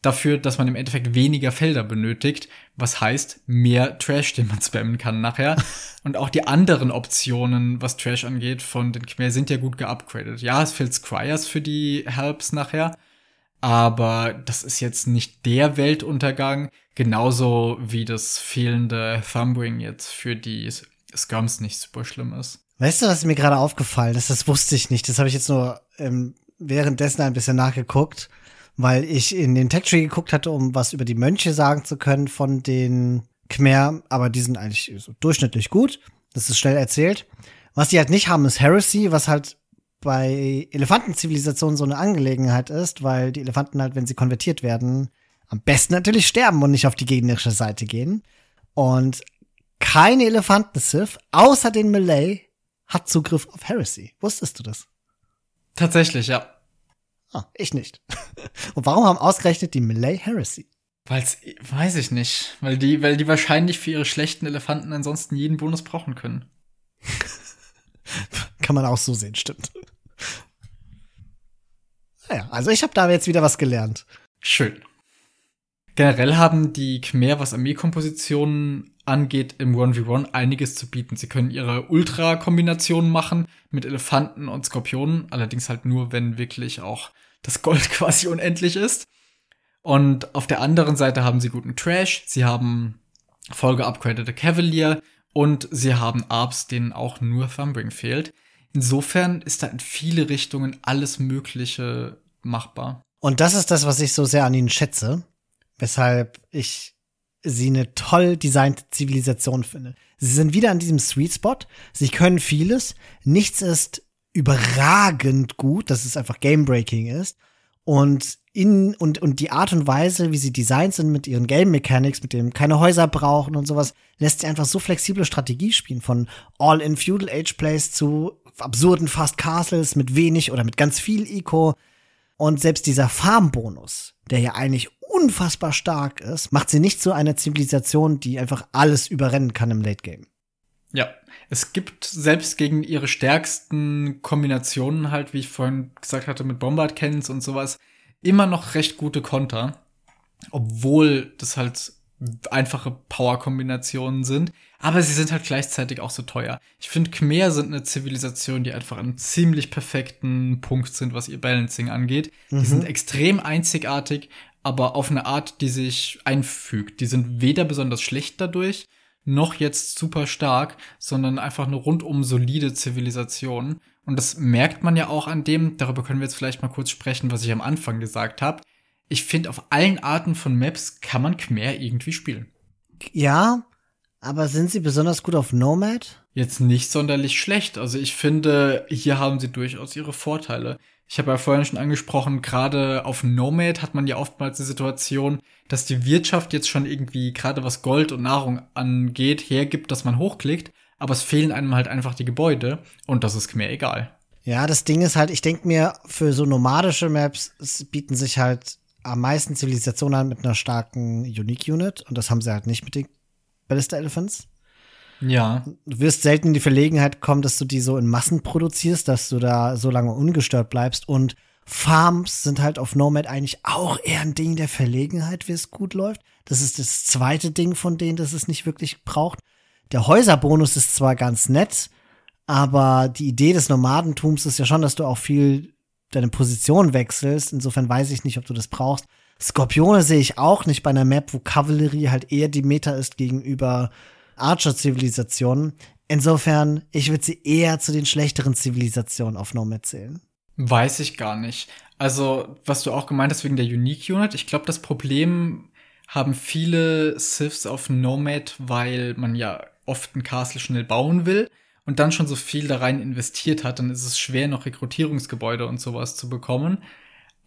dafür, dass man im Endeffekt weniger Felder benötigt, was heißt mehr Trash, den man spammen kann nachher. Und auch die anderen Optionen, was Trash angeht, von den Khmer sind ja gut geupgradet. Ja, es fehlt Scryers für die Helps nachher, aber das ist jetzt nicht der Weltuntergang, genauso wie das fehlende Thumbring jetzt für die Skirms nicht super schlimm ist. Weißt du, was mir gerade aufgefallen ist? Das wusste ich nicht. Das habe ich jetzt nur ähm, währenddessen ein bisschen nachgeguckt weil ich in den Tech-Tree geguckt hatte, um was über die Mönche sagen zu können von den Khmer, aber die sind eigentlich so durchschnittlich gut. Das ist schnell erzählt. Was die halt nicht haben, ist Heresy, was halt bei Elefantenzivilisationen so eine Angelegenheit ist, weil die Elefanten halt, wenn sie konvertiert werden, am besten natürlich sterben und nicht auf die gegnerische Seite gehen. Und keine Elefanten-Sith, außer den Malay, hat Zugriff auf Heresy. Wusstest du das? Tatsächlich, ja. Ah, ich nicht. Und warum haben ausgerechnet die Malay Heresy? Weil's, weiß ich nicht. Weil die, weil die wahrscheinlich für ihre schlechten Elefanten ansonsten jeden Bonus brauchen können. Kann man auch so sehen, stimmt. Naja, also ich habe da jetzt wieder was gelernt. Schön. Generell haben die Khmer, was Armeekompositionen angeht, im 1v1 einiges zu bieten. Sie können ihre Ultra-Kombinationen machen mit Elefanten und Skorpionen, allerdings halt nur, wenn wirklich auch das Gold quasi unendlich ist. Und auf der anderen Seite haben sie guten Trash, sie haben voll geupgradete Cavalier und sie haben Arbs, denen auch nur Thumbring fehlt. Insofern ist da in viele Richtungen alles Mögliche machbar. Und das ist das, was ich so sehr an ihnen schätze, weshalb ich sie eine toll designte Zivilisation finde. Sie sind wieder an diesem Sweet Spot. Sie können vieles. Nichts ist überragend gut, dass es einfach Game-Breaking ist. Und in, und, und die Art und Weise, wie sie designt sind mit ihren Game Mechanics, mit dem keine Häuser brauchen und sowas, lässt sie einfach so flexible Strategie spielen. Von All-in Feudal Age Plays zu absurden Fast Castles mit wenig oder mit ganz viel Eco. Und selbst dieser Farm-Bonus, der ja eigentlich unfassbar stark ist, macht sie nicht zu einer Zivilisation, die einfach alles überrennen kann im Late Game. Ja, es gibt selbst gegen ihre stärksten Kombinationen halt, wie ich vorhin gesagt hatte, mit Bombard Cannons und sowas, immer noch recht gute Konter. Obwohl das halt einfache Power-Kombinationen sind. Aber sie sind halt gleichzeitig auch so teuer. Ich finde, Khmer sind eine Zivilisation, die einfach einen ziemlich perfekten Punkt sind, was ihr Balancing angeht. Mhm. Die sind extrem einzigartig, aber auf eine Art, die sich einfügt. Die sind weder besonders schlecht dadurch, noch jetzt super stark, sondern einfach eine rundum solide Zivilisation. Und das merkt man ja auch an dem, darüber können wir jetzt vielleicht mal kurz sprechen, was ich am Anfang gesagt habe. Ich finde, auf allen Arten von Maps kann man Khmer irgendwie spielen. Ja, aber sind sie besonders gut auf Nomad? Jetzt nicht sonderlich schlecht. Also ich finde, hier haben sie durchaus ihre Vorteile. Ich habe ja vorhin schon angesprochen, gerade auf Nomad hat man ja oftmals die Situation, dass die Wirtschaft jetzt schon irgendwie, gerade was Gold und Nahrung angeht, hergibt, dass man hochklickt, aber es fehlen einem halt einfach die Gebäude und das ist mir egal. Ja, das Ding ist halt, ich denke mir, für so nomadische Maps bieten sich halt am meisten Zivilisationen an mit einer starken Unique Unit und das haben sie halt nicht mit den Ballista Elephants. Ja. Du wirst selten in die Verlegenheit kommen, dass du die so in Massen produzierst, dass du da so lange ungestört bleibst. Und Farms sind halt auf Nomad eigentlich auch eher ein Ding der Verlegenheit, wie es gut läuft. Das ist das zweite Ding von denen, das es nicht wirklich braucht. Der Häuserbonus ist zwar ganz nett, aber die Idee des Nomadentums ist ja schon, dass du auch viel deine Position wechselst. Insofern weiß ich nicht, ob du das brauchst. Skorpione sehe ich auch nicht bei einer Map, wo Kavallerie halt eher die Meta ist gegenüber Archer-Zivilisationen. Insofern, ich würde sie eher zu den schlechteren Zivilisationen auf Nomad zählen. Weiß ich gar nicht. Also, was du auch gemeint hast wegen der Unique Unit, ich glaube, das Problem haben viele Siths auf Nomad, weil man ja oft ein Castle schnell bauen will und dann schon so viel da rein investiert hat, dann ist es schwer, noch Rekrutierungsgebäude und sowas zu bekommen.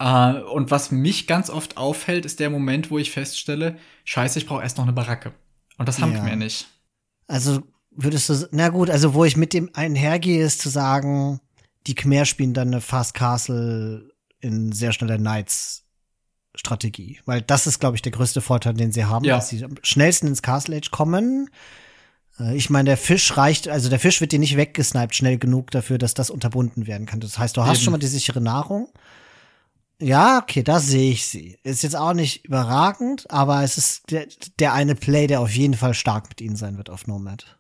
Uh, und was mich ganz oft auffällt, ist der Moment, wo ich feststelle, scheiße, ich brauche erst noch eine Baracke. Und das haben ja. wir nicht. Also würdest du, na gut, also wo ich mit dem einhergehe, ist zu sagen, die Khmer spielen dann eine Fast Castle in sehr schneller Knights Strategie. Weil das ist, glaube ich, der größte Vorteil, den sie haben, Ja. dass sie am schnellsten ins Castle Age kommen. Äh, Ich meine, der Fisch reicht, also der Fisch wird dir nicht weggesniped schnell genug dafür, dass das unterbunden werden kann. Das heißt, du hast Eben. schon mal die sichere Nahrung. Ja, okay, da sehe ich sie. Ist jetzt auch nicht überragend, aber es ist der, der eine Play, der auf jeden Fall stark mit ihnen sein wird auf Nomad.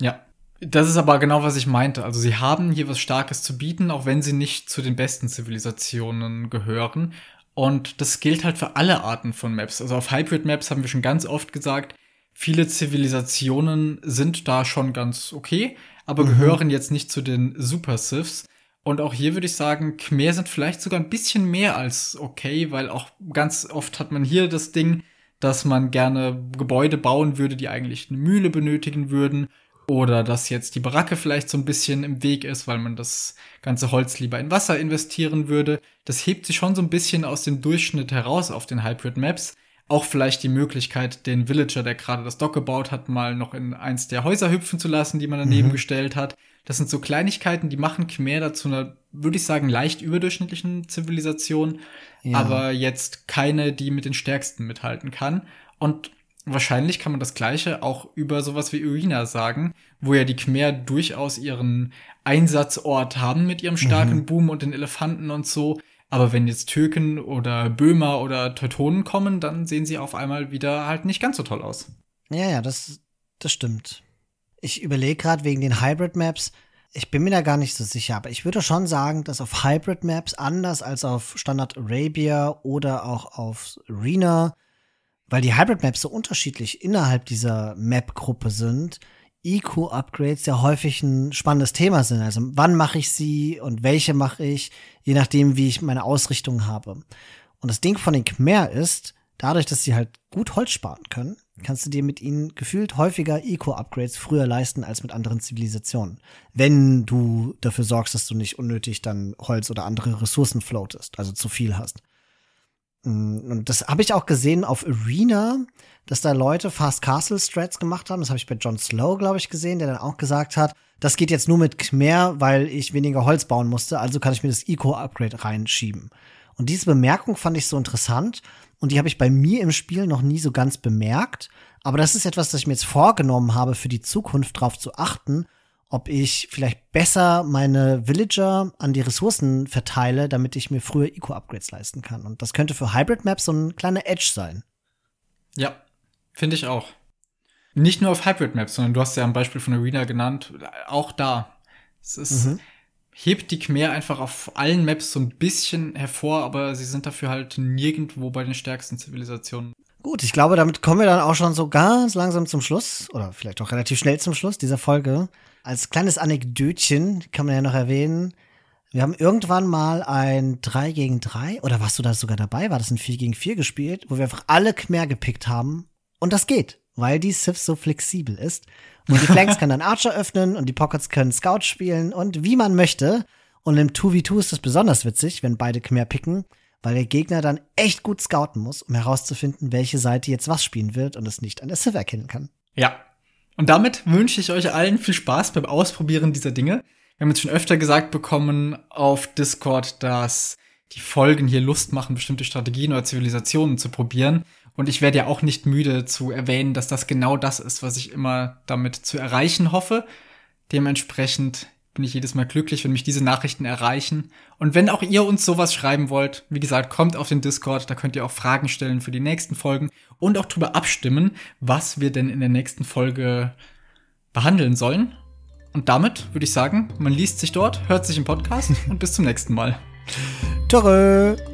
Ja. Das ist aber genau, was ich meinte. Also sie haben hier was Starkes zu bieten, auch wenn sie nicht zu den besten Zivilisationen gehören. Und das gilt halt für alle Arten von Maps. Also auf Hybrid Maps haben wir schon ganz oft gesagt, viele Zivilisationen sind da schon ganz okay, aber gehören jetzt nicht zu den Super Siths. Und auch hier würde ich sagen, Khmer sind vielleicht sogar ein bisschen mehr als okay, weil auch ganz oft hat man hier das Ding, dass man gerne Gebäude bauen würde, die eigentlich eine Mühle benötigen würden. Oder dass jetzt die Baracke vielleicht so ein bisschen im Weg ist, weil man das ganze Holz lieber in Wasser investieren würde. Das hebt sich schon so ein bisschen aus dem Durchschnitt heraus auf den Hybrid Maps. Auch vielleicht die Möglichkeit, den Villager, der gerade das Dock gebaut hat, mal noch in eins der Häuser hüpfen zu lassen, die man daneben gestellt hat. Das sind so Kleinigkeiten, die machen Khmer dazu einer, würde ich sagen, leicht überdurchschnittlichen Zivilisation, Ja. aber jetzt keine, die mit den stärksten mithalten kann. Und wahrscheinlich kann man das Gleiche auch über sowas wie Urina sagen, wo ja die Khmer durchaus ihren Einsatzort haben mit ihrem starken Boom und den Elefanten und so. Aber wenn jetzt Türken oder Böhmer oder Teutonen kommen, dann sehen sie auf einmal wieder halt nicht ganz so toll aus. Ja, ja, das, das stimmt. Ich überlege gerade wegen den Hybrid-Maps. Ich bin mir da gar nicht so sicher, aber ich würde schon sagen, dass auf Hybrid-Maps anders als auf Standard Arabia oder auch auf Arena, weil die Hybrid-Maps so unterschiedlich innerhalb dieser Map-Gruppe sind, EQ-Upgrades ja häufig ein spannendes Thema sind. Also wann mache ich sie und welche mache ich, je nachdem, wie ich meine Ausrichtung habe. Und das Ding von den Khmer ist, dadurch, dass sie halt gut Holz sparen können, kannst du dir mit ihnen gefühlt häufiger Eco-Upgrades früher leisten als mit anderen Zivilisationen. Wenn du dafür sorgst, dass du nicht unnötig dann Holz oder andere Ressourcen floatest, also zu viel hast. Mm, Und das habe ich auch gesehen auf Arena, dass da Leute Fast Castle Strats gemacht haben. Das habe ich bei John Slow, glaube ich, gesehen, der dann auch gesagt hat, das geht jetzt nur mit Khmer, weil ich weniger Holz bauen musste, also kann ich mir das Eco-Upgrade reinschieben. Und diese Bemerkung fand ich so interessant und die habe ich bei mir im Spiel noch nie so ganz bemerkt. Aber das ist etwas, das ich mir jetzt vorgenommen habe, für die Zukunft drauf zu achten, ob ich vielleicht besser meine Villager an die Ressourcen verteile, damit ich mir früher Eco-Upgrades leisten kann. Und das könnte für Hybrid-Maps so ein kleiner Edge sein. Ja, finde ich auch. Nicht nur auf Hybrid Maps, sondern du hast ja ein Beispiel von Arena genannt, auch da. Es ist, Mhm. hebt die Khmer einfach auf allen Maps so ein bisschen hervor, aber sie sind dafür halt nirgendwo bei den stärksten Zivilisationen. Gut, ich glaube, damit kommen wir dann auch schon so ganz langsam zum Schluss oder vielleicht auch relativ schnell zum Schluss dieser Folge. Als kleines Anekdötchen kann man ja noch erwähnen, wir haben irgendwann mal ein 3 gegen 3 oder warst du da sogar dabei? War das ein 4 gegen 4 gespielt, wo wir einfach alle Khmer gepickt haben und das geht, weil die Sith so flexibel ist. Und die Flanks können dann Archer öffnen und die Pockets können Scout spielen und wie man möchte. Und im 2v2 ist das besonders witzig, wenn beide Khmer picken, weil der Gegner dann echt gut scouten muss, um herauszufinden, welche Seite jetzt was spielen wird und es nicht an der Sith erkennen kann. Ja. Und damit wünsche ich euch allen viel Spaß beim Ausprobieren dieser Dinge. Wir haben jetzt schon öfter gesagt bekommen auf Discord, dass die Folgen hier Lust machen, bestimmte Strategien oder Zivilisationen zu probieren. Und ich werde ja auch nicht müde zu erwähnen, dass das genau das ist, was ich immer damit zu erreichen hoffe. Dementsprechend bin ich jedes Mal glücklich, wenn mich diese Nachrichten erreichen. Und wenn auch ihr uns sowas schreiben wollt, wie gesagt, kommt auf den Discord, da könnt ihr auch Fragen stellen für die nächsten Folgen und auch drüber abstimmen, was wir denn in der nächsten Folge behandeln sollen. Und damit würde ich sagen, man liest sich dort, hört sich im Podcast und bis zum nächsten Mal. Tschö!